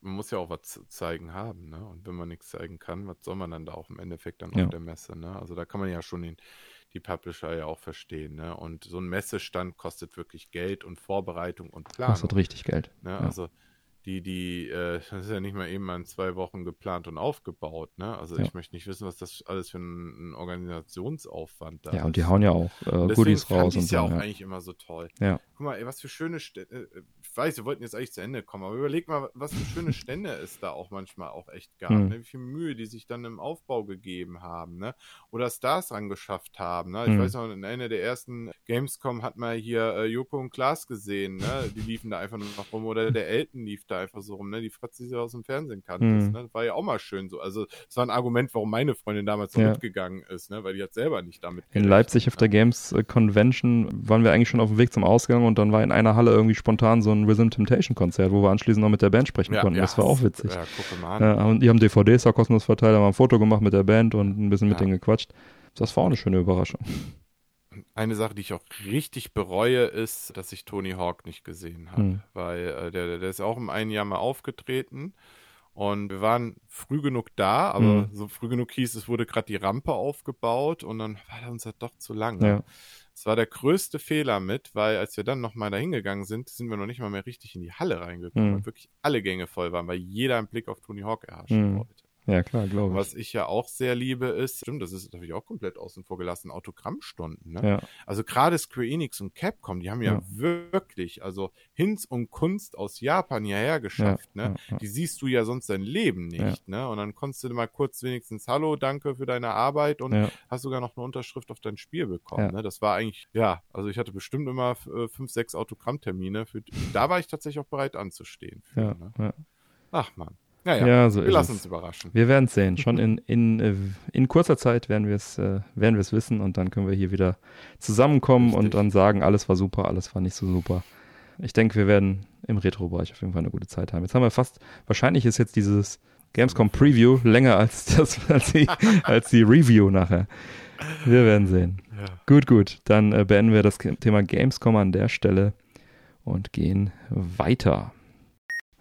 man muss ja auch was zu zeigen haben. Ne? Und wenn man nichts zeigen kann, was soll man dann da auch im Endeffekt dann Ja. auf der Messe? Ne? Also da kann man ja schon den, die Publisher ja auch verstehen. Ne? Und so ein Messestand kostet wirklich Geld und Vorbereitung und Planung. Kostet richtig Geld. Ne? Ja. Also die, die, äh, das ist ja nicht mal eben mal in zwei Wochen geplant und aufgebaut. Ne? Also Ja. ich möchte nicht wissen, was das alles für ein, ein Organisationsaufwand da Ja, ist. und die hauen ja auch äh, Goodies raus und so. ja auch Ja. eigentlich immer so toll. Ja. Guck mal, ey, was für schöne Stände. Äh, ich weiß, wir wollten jetzt eigentlich zu Ende kommen, aber überleg mal, was für schöne Stände es da auch manchmal auch echt gab. Mhm. Ne? Wie viel Mühe die sich dann im Aufbau gegeben haben. Ne? Oder Stars angeschafft haben. Ne? Ich Mhm. weiß noch, in einer der ersten Gamescom hat man hier äh, Joko und Klaas gesehen. Ne? Die liefen da einfach nur noch rum. Oder der Elton lief da einfach so rum. Ne? Die Fratze, die du aus dem Fernsehen kanntest. Mhm. Ne? Das war ja auch mal schön so. Also, das war ein Argument, warum meine Freundin damals so Ja. mitgegangen ist. Ne? Weil die hat selber nicht damit In Leipzig auf ne? der Games äh, Convention waren wir eigentlich schon auf dem Weg zum Ausgang und dann war in einer Halle irgendwie spontan so ein Rhythm Temptation Konzert, wo wir anschließend noch mit der Band sprechen konnten. das war auch witzig. Ja, gucke mal an. Ja, und die haben DVDs da kostenlos verteilt, haben ein Foto gemacht mit der Band und ein bisschen mit Ja. denen gequatscht. Das war auch eine schöne Überraschung. Eine Sache, die ich auch richtig bereue, ist, dass ich Tony Hawk nicht gesehen habe. Hm. Weil äh, der, der ist auch im einen Jahr mal aufgetreten und wir waren früh genug da, aber Hm. so früh genug hieß, es wurde gerade die Rampe aufgebaut und dann war das uns halt doch zu lang. Ja. Das war der größte Fehler mit, weil als wir dann nochmal dahin gegangen sind, sind wir noch nicht mal mehr richtig in die Halle reingekommen, Hm. weil wirklich alle Gänge voll waren, weil jeder einen Blick auf Tony Hawk erhaschen Hm. wollte. Ja, klar, glaube ich. Was ich ja auch sehr liebe, ist, stimmt, das ist natürlich auch komplett außen vor gelassen, Autogrammstunden. Ne? Ja, Also gerade Square Enix und Capcom, die haben ja, Ja. wirklich, also Hinz und Kunst aus Japan hierher geschafft, ja, ne? Die siehst du ja sonst dein Leben nicht, ne? Und dann konntest du mal kurz wenigstens Hallo, danke für deine Arbeit und hast sogar noch eine Unterschrift auf dein Spiel bekommen, Ja. ne? Das war eigentlich, ja, also ich hatte bestimmt immer äh, fünf, sechs Autogrammtermine. Für, da war ich tatsächlich auch bereit anzustehen. Für, ne? Ach man. Naja, Ja, so wir lassen es. uns überraschen. Wir werden es sehen. Schon in, in, äh, in kurzer Zeit werden wir es äh, werden wir es wissen und dann können wir hier wieder zusammenkommen Richtig. und dann sagen, alles war super, alles war nicht so super. Ich denke, wir werden im Retro-Bereich auf jeden Fall eine gute Zeit haben. Jetzt haben wir fast, wahrscheinlich ist jetzt dieses Gamescom Preview länger als das, als die, als die Review nachher. Wir werden sehen. Ja. Gut, gut. Dann äh, beenden wir das Thema Gamescom an der Stelle und gehen weiter.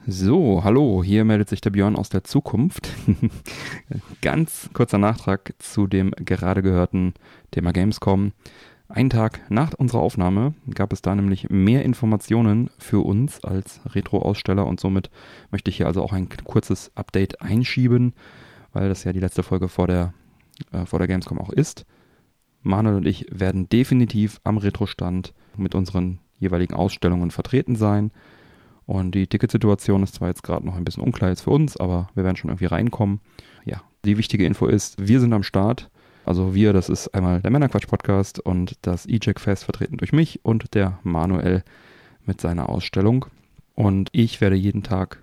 So, hallo, hier meldet sich der Björn aus der Zukunft. Ganz kurzer Nachtrag zu dem gerade gehörten Thema Gamescom. Einen Tag nach unserer Aufnahme gab es da nämlich mehr Informationen für uns als Retro-Aussteller und somit möchte ich hier also auch ein kurzes Update einschieben, weil das ja die letzte Folge vor der, äh, vor der Gamescom auch ist. Manuel und ich werden definitiv am Retro-Stand mit unseren jeweiligen Ausstellungen vertreten sein. Und die Ticketsituation ist zwar jetzt gerade noch ein bisschen unklar jetzt für uns, aber wir werden schon irgendwie reinkommen. Ja, die wichtige Info ist, wir sind am Start. Also wir, das ist einmal der Männerquatsch-Podcast und das E-Jack Fest vertreten durch mich und der Manuel mit seiner Ausstellung. Und ich werde jeden Tag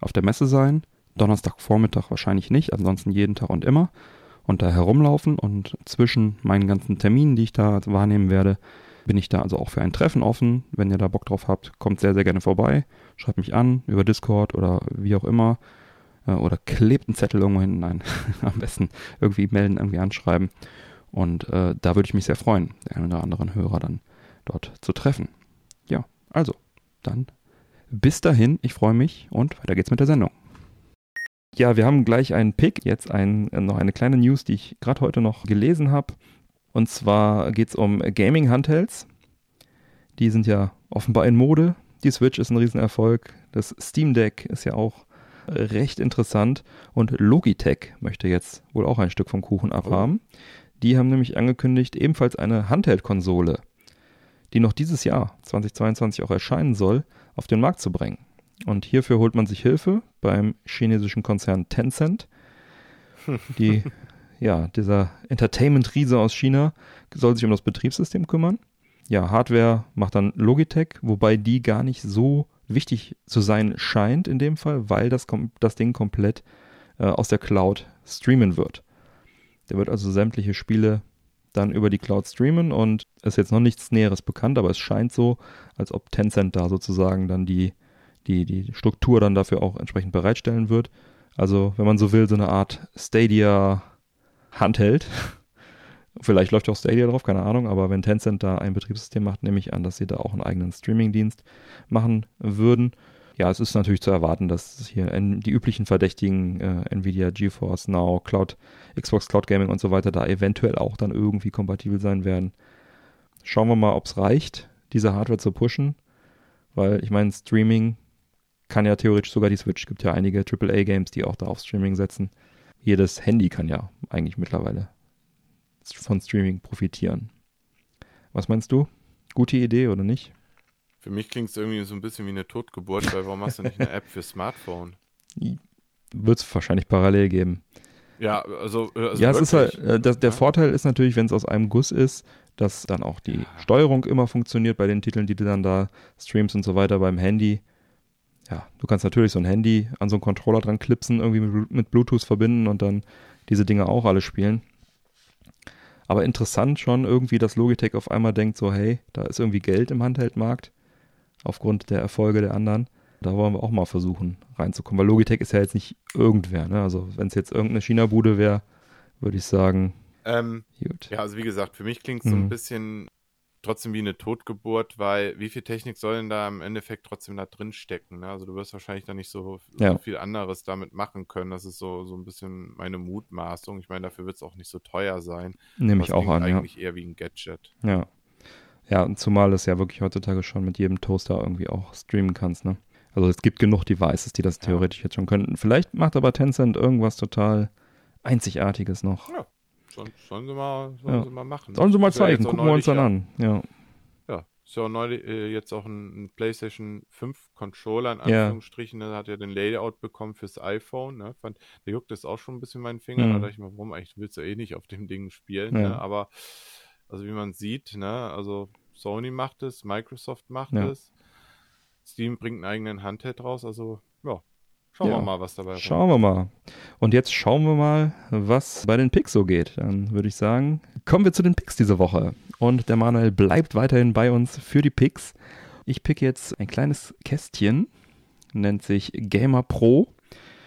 auf der Messe sein. Donnerstagvormittag wahrscheinlich nicht, ansonsten jeden Tag und immer. Und da herumlaufen und zwischen meinen ganzen Terminen, die ich da wahrnehmen werde, bin ich da also auch für ein Treffen offen. Wenn ihr da Bock drauf habt, kommt sehr, sehr gerne vorbei. Schreibt mich an über Discord oder wie auch immer. Äh, Oder klebt einen Zettel irgendwo hin. Nein, am besten irgendwie melden, irgendwie anschreiben. Und äh, da würde ich mich sehr freuen, den einen oder anderen Hörer dann dort zu treffen. Ja, also, dann bis dahin, ich freue mich und weiter geht's mit der Sendung. Ja, wir haben gleich einen Pick, jetzt ein, äh, noch eine kleine News, die ich gerade heute noch gelesen habe. Und zwar geht es um Gaming Handhelds. Die sind ja offenbar in Mode. Die Switch ist ein Riesenerfolg. Das Steam Deck ist ja auch recht interessant. Und Logitech möchte jetzt wohl auch ein Stück vom Kuchen abhaben. Die haben nämlich angekündigt, ebenfalls eine Handheld-Konsole, die noch dieses Jahr, 2022, auch erscheinen soll, auf den Markt zu bringen. Und hierfür holt man sich Hilfe beim chinesischen Konzern Tencent. Die, ja, dieser Entertainment-Riese aus China soll sich um das Betriebssystem kümmern. Ja, Hardware macht dann Logitech, wobei die gar nicht so wichtig zu sein scheint in dem Fall, weil das, das Ding komplett äh, aus der Cloud streamen wird. Der wird also sämtliche Spiele dann über die Cloud streamen und ist jetzt noch nichts Näheres bekannt, aber es scheint so, als ob Tencent da sozusagen dann die, die, die Struktur dann dafür auch entsprechend bereitstellen wird. Also, wenn man so will, so eine Art Stadia Handheld. Vielleicht läuft auch Stadia drauf, keine Ahnung, aber wenn Tencent da ein Betriebssystem macht, nehme ich an, dass sie da auch einen eigenen Streaming-Dienst machen würden. Ja, es ist natürlich zu erwarten, dass hier die üblichen Verdächtigen, äh, Nvidia, GeForce Now, Cloud, Xbox Cloud Gaming und so weiter, da eventuell auch dann irgendwie kompatibel sein werden. Schauen wir mal, ob es reicht, diese Hardware zu pushen, weil ich meine, Streaming kann ja theoretisch sogar die Switch. Es gibt ja einige AAA-Games, die auch da auf Streaming setzen. Jedes Handy kann ja eigentlich mittlerweile von Streaming profitieren. Was meinst du? Gute Idee oder nicht? Für mich klingt es irgendwie so ein bisschen wie eine Totgeburt, weil warum hast du nicht eine App für Smartphone? Wird es wahrscheinlich parallel geben. Ja, also. Äh, also ja, es ist halt, äh, das, der ja? Vorteil ist natürlich, wenn es aus einem Guss ist, dass dann auch die ja. Steuerung immer funktioniert bei den Titeln, die du dann da streamst und so weiter beim Handy. Ja, du kannst natürlich so ein Handy an so einen Controller dran klipsen, irgendwie mit, mit Bluetooth verbinden und dann diese Dinge auch alle spielen. Aber interessant schon irgendwie, dass Logitech auf einmal denkt so, hey, da ist irgendwie Geld im Handheldmarkt aufgrund der Erfolge der anderen. Da wollen wir auch mal versuchen reinzukommen, weil Logitech ist ja jetzt nicht irgendwer. Ne? Also wenn es jetzt irgendeine China-Bude wäre, würde ich sagen, ähm, gut. Ja, also wie gesagt, für mich klingt es mhm. so ein bisschen trotzdem wie eine Totgeburt, weil wie viel Technik soll denn da im Endeffekt trotzdem da drin stecken? Ne? Also du wirst wahrscheinlich da nicht so, ja. so, viel anderes damit machen können. Das ist so, so ein bisschen meine Mutmaßung. Ich meine, dafür wird es auch nicht so teuer sein. Nehme ich auch an. Eigentlich ja. eher wie ein Gadget. Ja. Ja, und zumal es ja wirklich heutzutage schon mit jedem Toaster irgendwie auch streamen kannst, ne? Also es gibt genug Devices, die das theoretisch ja. jetzt schon könnten. Vielleicht macht aber Tencent irgendwas total Einzigartiges noch. Ja, Sollen, sollen, sie, mal, sollen ja. sie mal machen. Sollen sie mal zeigen, gucken wir uns dann an. Ja. Ja, ist ja auch neulich äh, jetzt auch ein, ein, PlayStation 5 Controller in Anführungsstrichen. Ja. Der hat ja den Layout bekommen fürs iPhone. Ne? Fand, der juckt das auch schon ein bisschen meinen Finger. Mhm. Da dachte ich mir, warum eigentlich willst du eh nicht auf dem Ding spielen? Ja. Ne? Aber also wie man sieht, ne, also Sony macht es, Microsoft macht es, Steam bringt einen eigenen Handheld raus. Also Schauen ja. wir mal, was dabei kommt. Schauen wir mal. Und jetzt schauen wir mal, was bei den Picks so geht. Dann würde ich sagen, kommen wir zu den Picks diese Woche. Und der Manuel bleibt weiterhin bei uns für die Picks. Ich pick jetzt ein kleines Kästchen, nennt sich Gamer Pro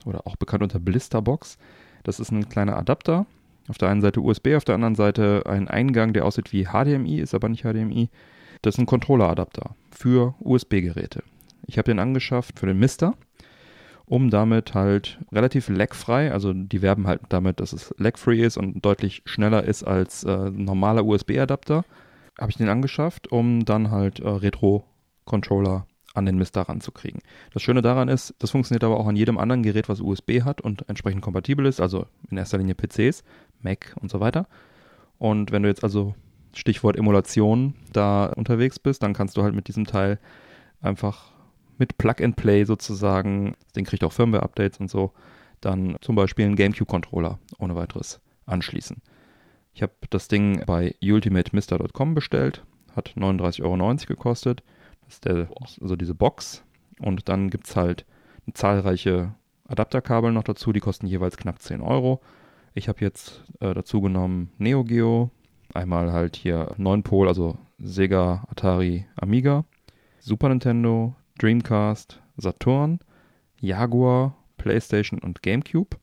oder auch bekannt unter Blisterbox. Das ist ein kleiner Adapter. Auf der einen Seite USB, auf der anderen Seite ein Eingang, der aussieht wie HDMI, ist aber nicht HDMI. Das ist ein Controller-Adapter für USB-Geräte. Ich habe den angeschafft für den Mister um damit halt relativ lagfrei, also die werben halt damit, dass es lagfree ist und deutlich schneller ist als äh, normaler USB-Adapter, habe ich den angeschafft, um dann halt äh, Retro-Controller an den Mister ranzukriegen. Das Schöne daran ist, das funktioniert aber auch an jedem anderen Gerät, was USB hat und entsprechend kompatibel ist, also in erster Linie PCs, Mac und so weiter. Und wenn du jetzt also Stichwort Emulation da unterwegs bist, dann kannst du halt mit diesem Teil einfach mit Plug-and-Play sozusagen, den kriegt auch Firmware-Updates und so, dann zum Beispiel einen GameCube-Controller ohne weiteres anschließen. Ich habe das Ding bei ultimatemister.com bestellt, hat 39,90 Euro gekostet. Das ist der, also diese Box. Und dann gibt es halt zahlreiche Adapterkabel noch dazu, die kosten jeweils knapp 10 Euro. Ich habe jetzt äh, dazu genommen Neo Geo, einmal halt hier 9 Pol, also Sega, Atari, Amiga, Super Nintendo, Dreamcast, Saturn, Jaguar, PlayStation und GameCube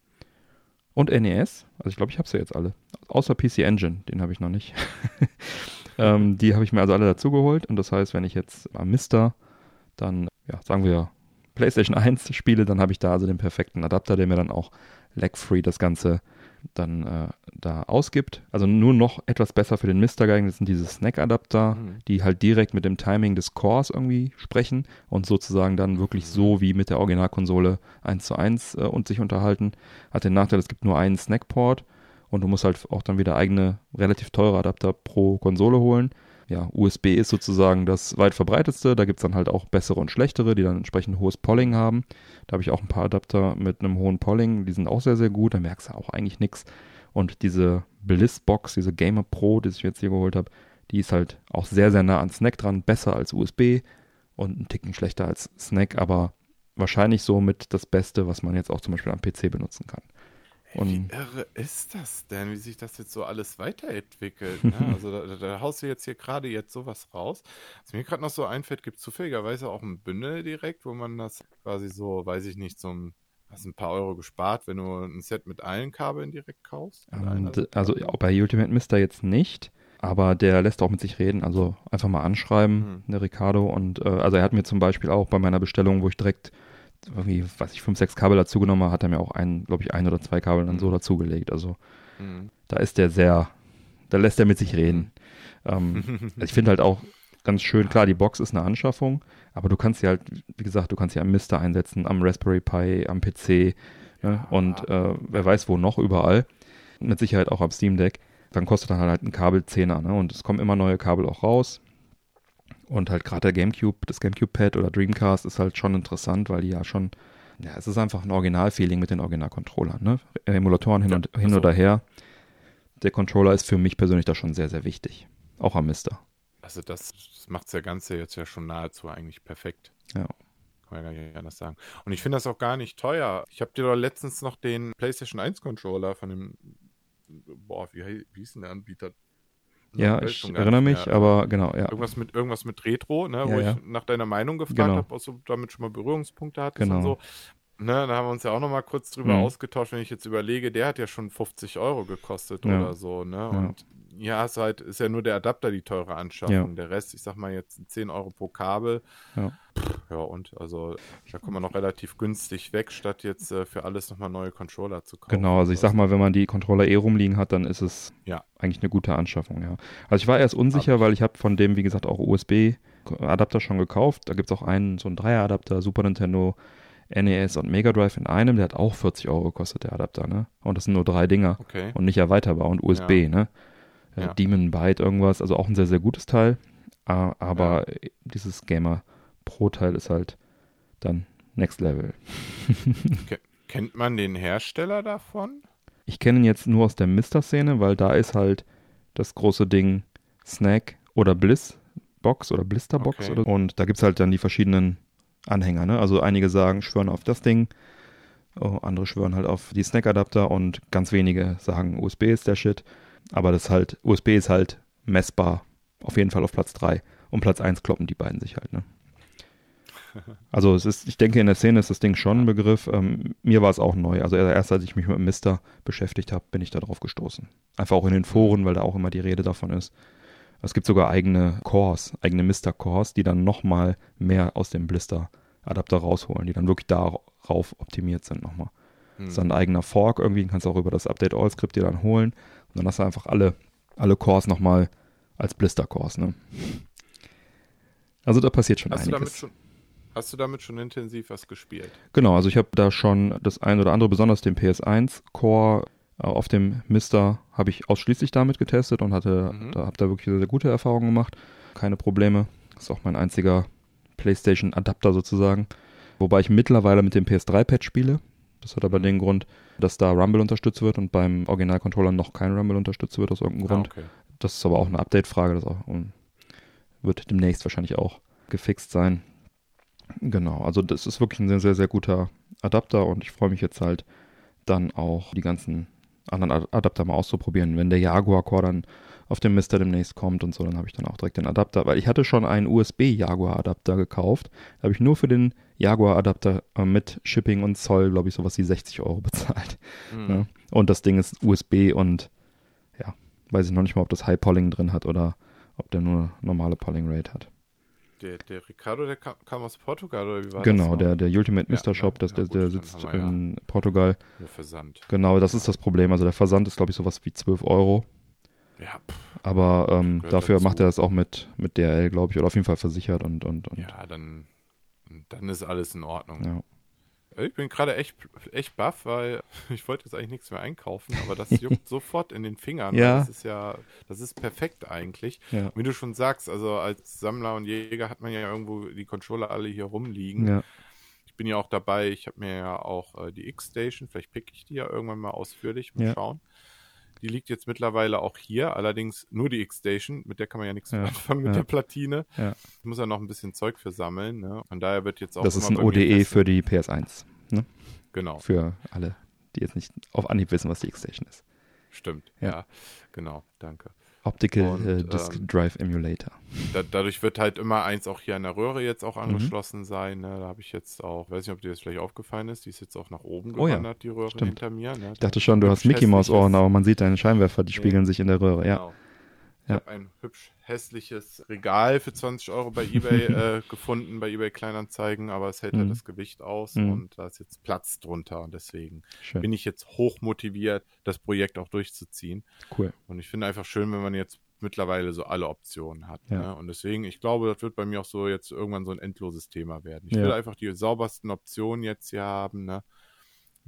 und NES. Also ich glaube, ich habe sie jetzt alle. Außer PC Engine, den habe ich noch nicht. ähm, die habe ich mir also alle dazu geholt. Und das heißt, wenn ich jetzt am Mister dann, ja, sagen wir, PlayStation 1 spiele, dann habe ich da also den perfekten Adapter, der mir dann auch lag-free das Ganze dann äh, da ausgibt. Also nur noch etwas besser für den Mister geeignet sind diese Snack-Adapter, mhm. die halt direkt mit dem Timing des Cores irgendwie sprechen und sozusagen dann wirklich mhm. so wie mit der Originalkonsole 1 zu 1 äh, und sich unterhalten. Hat den Nachteil, es gibt nur einen Snack-Port und du musst halt auch dann wieder eigene, relativ teure Adapter pro Konsole holen ja, USB ist sozusagen das weit verbreitetste. Da gibt es dann halt auch bessere und schlechtere, die dann entsprechend hohes Polling haben. Da habe ich auch ein paar Adapter mit einem hohen Polling, die sind auch sehr, sehr gut. Da merkst du auch eigentlich nichts. Und diese Bliss-Box, diese Gamer Pro, die ich jetzt hier geholt habe, die ist halt auch sehr, sehr nah an Snack dran. Besser als USB und ein Ticken schlechter als Snack, aber wahrscheinlich somit das Beste, was man jetzt auch zum Beispiel am PC benutzen kann. Und Wie irre ist das denn, wie sich das jetzt so alles weiterentwickelt? Ne? also da, da, haust du jetzt hier gerade jetzt sowas raus. Was mir gerade noch so einfällt, gibt es zufälligerweise auch ein Bündel direkt, wo man das quasi so, weiß ich nicht, zum Hast ein paar Euro gespart, wenn du ein Set mit allen Kabeln direkt kaufst? D- also bei Ultimate Mister jetzt nicht, aber der lässt auch mit sich reden. Also einfach mal anschreiben, Mhm. der Ricardo. Und äh, also er hat mir zum Beispiel auch bei meiner Bestellung, wo ich direkt irgendwie, weiß ich, fünf, sechs Kabel dazugenommen habe, hat er mir auch ein, glaube ich, ein oder zwei Kabel dann Mhm. so dazugelegt. Also Mhm. da ist der sehr, da lässt er mit sich reden. Ähm, ich finde halt auch ganz schön, klar, die Box ist eine Anschaffung, aber du kannst sie halt, wie gesagt, du kannst sie am Mister einsetzen, am Raspberry Pi, am PC ne? und äh, wer weiß wo noch überall. Mit Sicherheit auch am Steam Deck. Dann kostet dann halt ein Kabel 10er ne? und es kommen immer neue Kabel auch raus. Und halt gerade der Gamecube, das Gamecube Pad oder Dreamcast ist halt schon interessant, weil die ja schon, ja, es ist einfach ein Originalfeeling mit den Original-Controllern. Ne? Emulatoren hin, Ja, und, hin so. oder her. Der Controller ist für mich persönlich da schon sehr, sehr wichtig. Auch am Mister. Also das, das macht das Ganze jetzt ja schon nahezu eigentlich perfekt. Ja. Kann man ja gar nicht anders sagen. Und ich finde das auch gar nicht teuer. Ich habe dir doch letztens noch den PlayStation 1 Controller von dem, boah, wie, wie hieß denn der Anbieter? Ja, ich erinnere mich, mehr. aber genau, ja. Irgendwas mit, irgendwas mit Retro, ne, Ja, wo ja. ich nach deiner Meinung gefragt Genau. habe, ob du damit schon mal Berührungspunkte hattest Genau. und so. Ne, da haben wir uns ja auch noch mal kurz drüber Mhm. ausgetauscht, wenn ich jetzt überlege, der hat ja schon 50 Euro gekostet Ja. oder so, ne? Und ja, ist halt, ist ja nur der Adapter die teure Anschaffung. Der Rest, ich sag mal jetzt 10 Euro pro Kabel. Ja. Pff, ja, und also da kommt man noch relativ günstig weg, statt jetzt äh, für alles nochmal neue Controller zu kaufen. Genau, also ich sag mal, wenn man die Controller eh rumliegen hat, dann ist es Ja. eigentlich eine gute Anschaffung, ja. Also ich war erst unsicher, weil ich habe von dem, wie gesagt, auch USB-Adapter schon gekauft. Da gibt es auch einen, so einen Dreier-Adapter, Super Nintendo, NES und Mega Drive in einem, der hat auch 40 Euro gekostet, der Adapter, ne? Und das sind nur drei Dinger Okay. und nicht erweiterbar und USB, Ja. ne? Äh, Ja. Demon Byte irgendwas, also auch ein sehr, sehr gutes Teil. Äh, aber dieses Gamer Pro-Teil ist halt dann Next Level. Kennt man den Hersteller davon? Ich kenne ihn jetzt nur aus der Mister-Szene, weil da ist halt das große Ding Snack oder Bliss Box oder Blister Box Okay. oder und da gibt es halt dann die verschiedenen Anhänger. Ne? Also einige sagen, schwören auf das Ding, oh, andere schwören halt auf die Snack-Adapter und ganz wenige sagen, USB ist der Shit. Aber das halt, USB ist halt messbar, auf jeden Fall auf Platz 3. Und Platz 1 kloppen die beiden sich halt, ne? Also es ist, ich denke, in der Szene ist das Ding schon ein Begriff. Ähm, mir war es auch neu. Also erst als ich mich mit Mister beschäftigt habe, bin ich da drauf gestoßen. Einfach auch in den Foren, weil da auch immer die Rede davon ist. Es gibt sogar eigene Cores, eigene Mister-Cores, die dann nochmal mehr aus dem Blister-Adapter rausholen, die dann wirklich darauf optimiert sind nochmal. Hm. Das ist dann ein eigener Fork, irgendwie den kannst du auch über das Update-All-Skript dir dann holen. Und dann hast du einfach alle, alle Cores nochmal als Blister-Cores, ne? Also da passiert schon Hast einiges. hast du damit schon intensiv was gespielt? Genau, also ich habe da schon das ein oder andere, besonders den PS1 Core auf dem Mister habe ich ausschließlich damit getestet und hatte Mhm. da habe da wirklich sehr, sehr gute Erfahrungen gemacht. Keine Probleme. Das ist auch mein einziger PlayStation Adapter sozusagen. Wobei ich mittlerweile mit dem PS3 Pad spiele. Das hat aber Mhm. den Grund, dass da Rumble unterstützt wird und beim Original-Controller noch kein Rumble unterstützt wird aus irgendeinem Grund. Ah, okay. Das ist aber auch eine Update-Frage, das auch, wird demnächst wahrscheinlich auch gefixt sein. Genau, also das ist wirklich ein sehr, sehr, sehr guter Adapter und ich freue mich jetzt halt dann auch die ganzen anderen Ad- Adapter mal auszuprobieren. Wenn der Jaguar Core dann auf dem Mister demnächst kommt und so, dann habe ich dann auch direkt den Adapter, weil ich hatte schon einen USB Jaguar Adapter gekauft. Da habe ich nur für den Jaguar Adapter äh, mit Shipping und Zoll, glaube ich, sowas wie 60 Euro bezahlt. Hm. Ne? Und das Ding ist USB und ja, weiß ich noch nicht mal, ob das High Polling drin hat oder ob der nur normale Polling Rate hat. Der, der Ricardo, der kam, kam aus Portugal oder wie war genau, das? der, der Ultimate Ja, Mister Shop, ja, das, ja, der, der sitzt wir ja- in Portugal. Der Versand. Genau, das ist das Problem. Also der Versand ist, glaube ich, sowas wie 12 Euro. Ja, pff, Aber ähm, dafür dazu. macht er das auch mit, mit DRL, glaube ich, oder auf jeden Fall versichert und, und, und ja dann, dann ist alles in Ordnung. ja. Ich bin gerade echt, echt baff, weil ich wollte jetzt eigentlich nichts mehr einkaufen, aber das juckt sofort in den Fingern. Ja. Das ist ja, das ist perfekt eigentlich. Ja. Wie du schon sagst, also als Sammler und Jäger hat man ja irgendwo die Controller alle hier rumliegen. ja. Ich bin ja auch dabei, ich habe mir ja auch äh, die X-Station, vielleicht pick ich die ja irgendwann mal ausführlich, mal Ja. schauen. Die liegt jetzt mittlerweile auch hier, allerdings nur die X-Station, mit der kann man ja nichts Ja. mehr anfangen mit Ja. der Platine. Ja. Ich muss ja noch ein bisschen Zeug für sammeln. Ne? Von daher wird jetzt auch Das ist ein ODE für die PS1. Genau, Für alle, die jetzt nicht auf Anhieb wissen, was die X-Station ist. stimmt. Ja. Ja. genau, danke. Optical Und, äh, Disk ähm, Drive Emulator. Da, dadurch wird halt immer eins auch hier an der Röhre jetzt Mhm. auch angeschlossen sein. Ne? Da habe ich jetzt auch, weiß nicht, ob dir das vielleicht aufgefallen ist, die ist jetzt auch nach oben Oh ja, gewandert, die Röhre stimmt. hinter mir. Ne? Ich dachte schon, du hast Mickey Mouse Ohren, aber man sieht deine Scheinwerfer, die Nee. spiegeln sich in der Röhre. Ja, Genau. Ich Ja. habe ein hübsch hässliches Regal für 20 Euro bei eBay äh, gefunden, bei eBay Kleinanzeigen, aber es hält Mhm. halt das Gewicht aus Mhm. und da ist jetzt Platz drunter und deswegen schön. bin ich jetzt hoch motiviert, das Projekt auch durchzuziehen. Cool. Und ich finde einfach schön, wenn man jetzt mittlerweile so alle Optionen hat. Ja. Ne? Und deswegen, ich glaube, das wird bei mir auch so jetzt irgendwann so ein endloses Thema werden. Ich Ja. will einfach die saubersten Optionen jetzt hier haben, ne?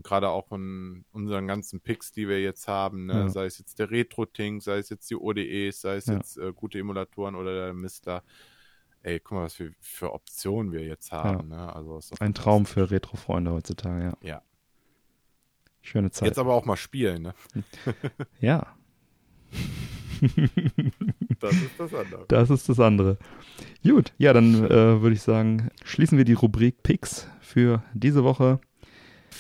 Und gerade auch von unseren ganzen Picks, die wir jetzt haben, ne? Ja. sei es jetzt der Retro-Tink, sei es jetzt die ODEs, sei es Ja. jetzt äh, gute Emulatoren oder der Mister. Ey, guck mal, was für, für Optionen wir jetzt haben. Ne? Also Ein Traum für Retro-Freunde heutzutage, ja. Ja. Schöne Zeit. Jetzt aber auch mal spielen, ne? ja, Das ist das andere. das ist das andere. Gut, ja, dann äh, würde ich sagen, schließen wir die Rubrik Picks für diese Woche.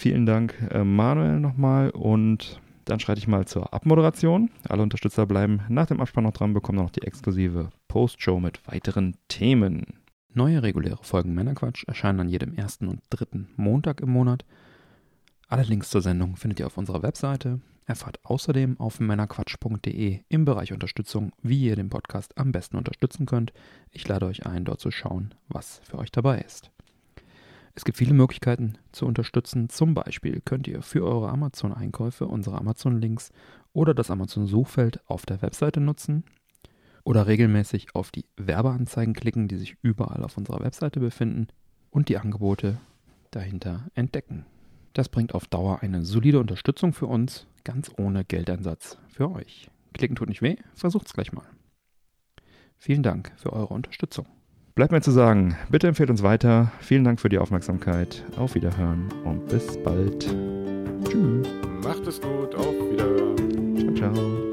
Vielen Dank, äh, Manuel, nochmal. Und dann schreite ich mal zur Abmoderation. Alle Unterstützer bleiben nach dem Abspann noch dran, bekommen noch die exklusive Postshow mit weiteren Themen. Neue reguläre Folgen Männerquatsch erscheinen an jedem ersten und dritten Montag im Monat. Alle Links zur Sendung findet ihr auf unserer Webseite. Erfahrt außerdem auf männerquatsch.de im Bereich Unterstützung, wie ihr den Podcast am besten unterstützen könnt. Ich lade euch ein, dort zu schauen, was für euch dabei ist. Es gibt viele Möglichkeiten zu unterstützen. Zum Beispiel könnt ihr für eure Amazon-Einkäufe unsere Amazon-Links oder das Amazon-Suchfeld auf der Webseite nutzen oder regelmäßig auf die Werbeanzeigen klicken, die sich überall auf unserer Webseite befinden und die Angebote dahinter entdecken. Das bringt auf Dauer eine solide Unterstützung für uns, ganz ohne Geldeinsatz für euch. Klicken tut nicht weh, versucht's gleich mal. Vielen Dank für eure Unterstützung. Bleibt mir zu sagen, bitte empfehlt uns weiter. Vielen Dank für die Aufmerksamkeit. Auf Wiederhören und bis bald. Tschüss. Macht es gut, auf Wiederhören. Ciao, ciao.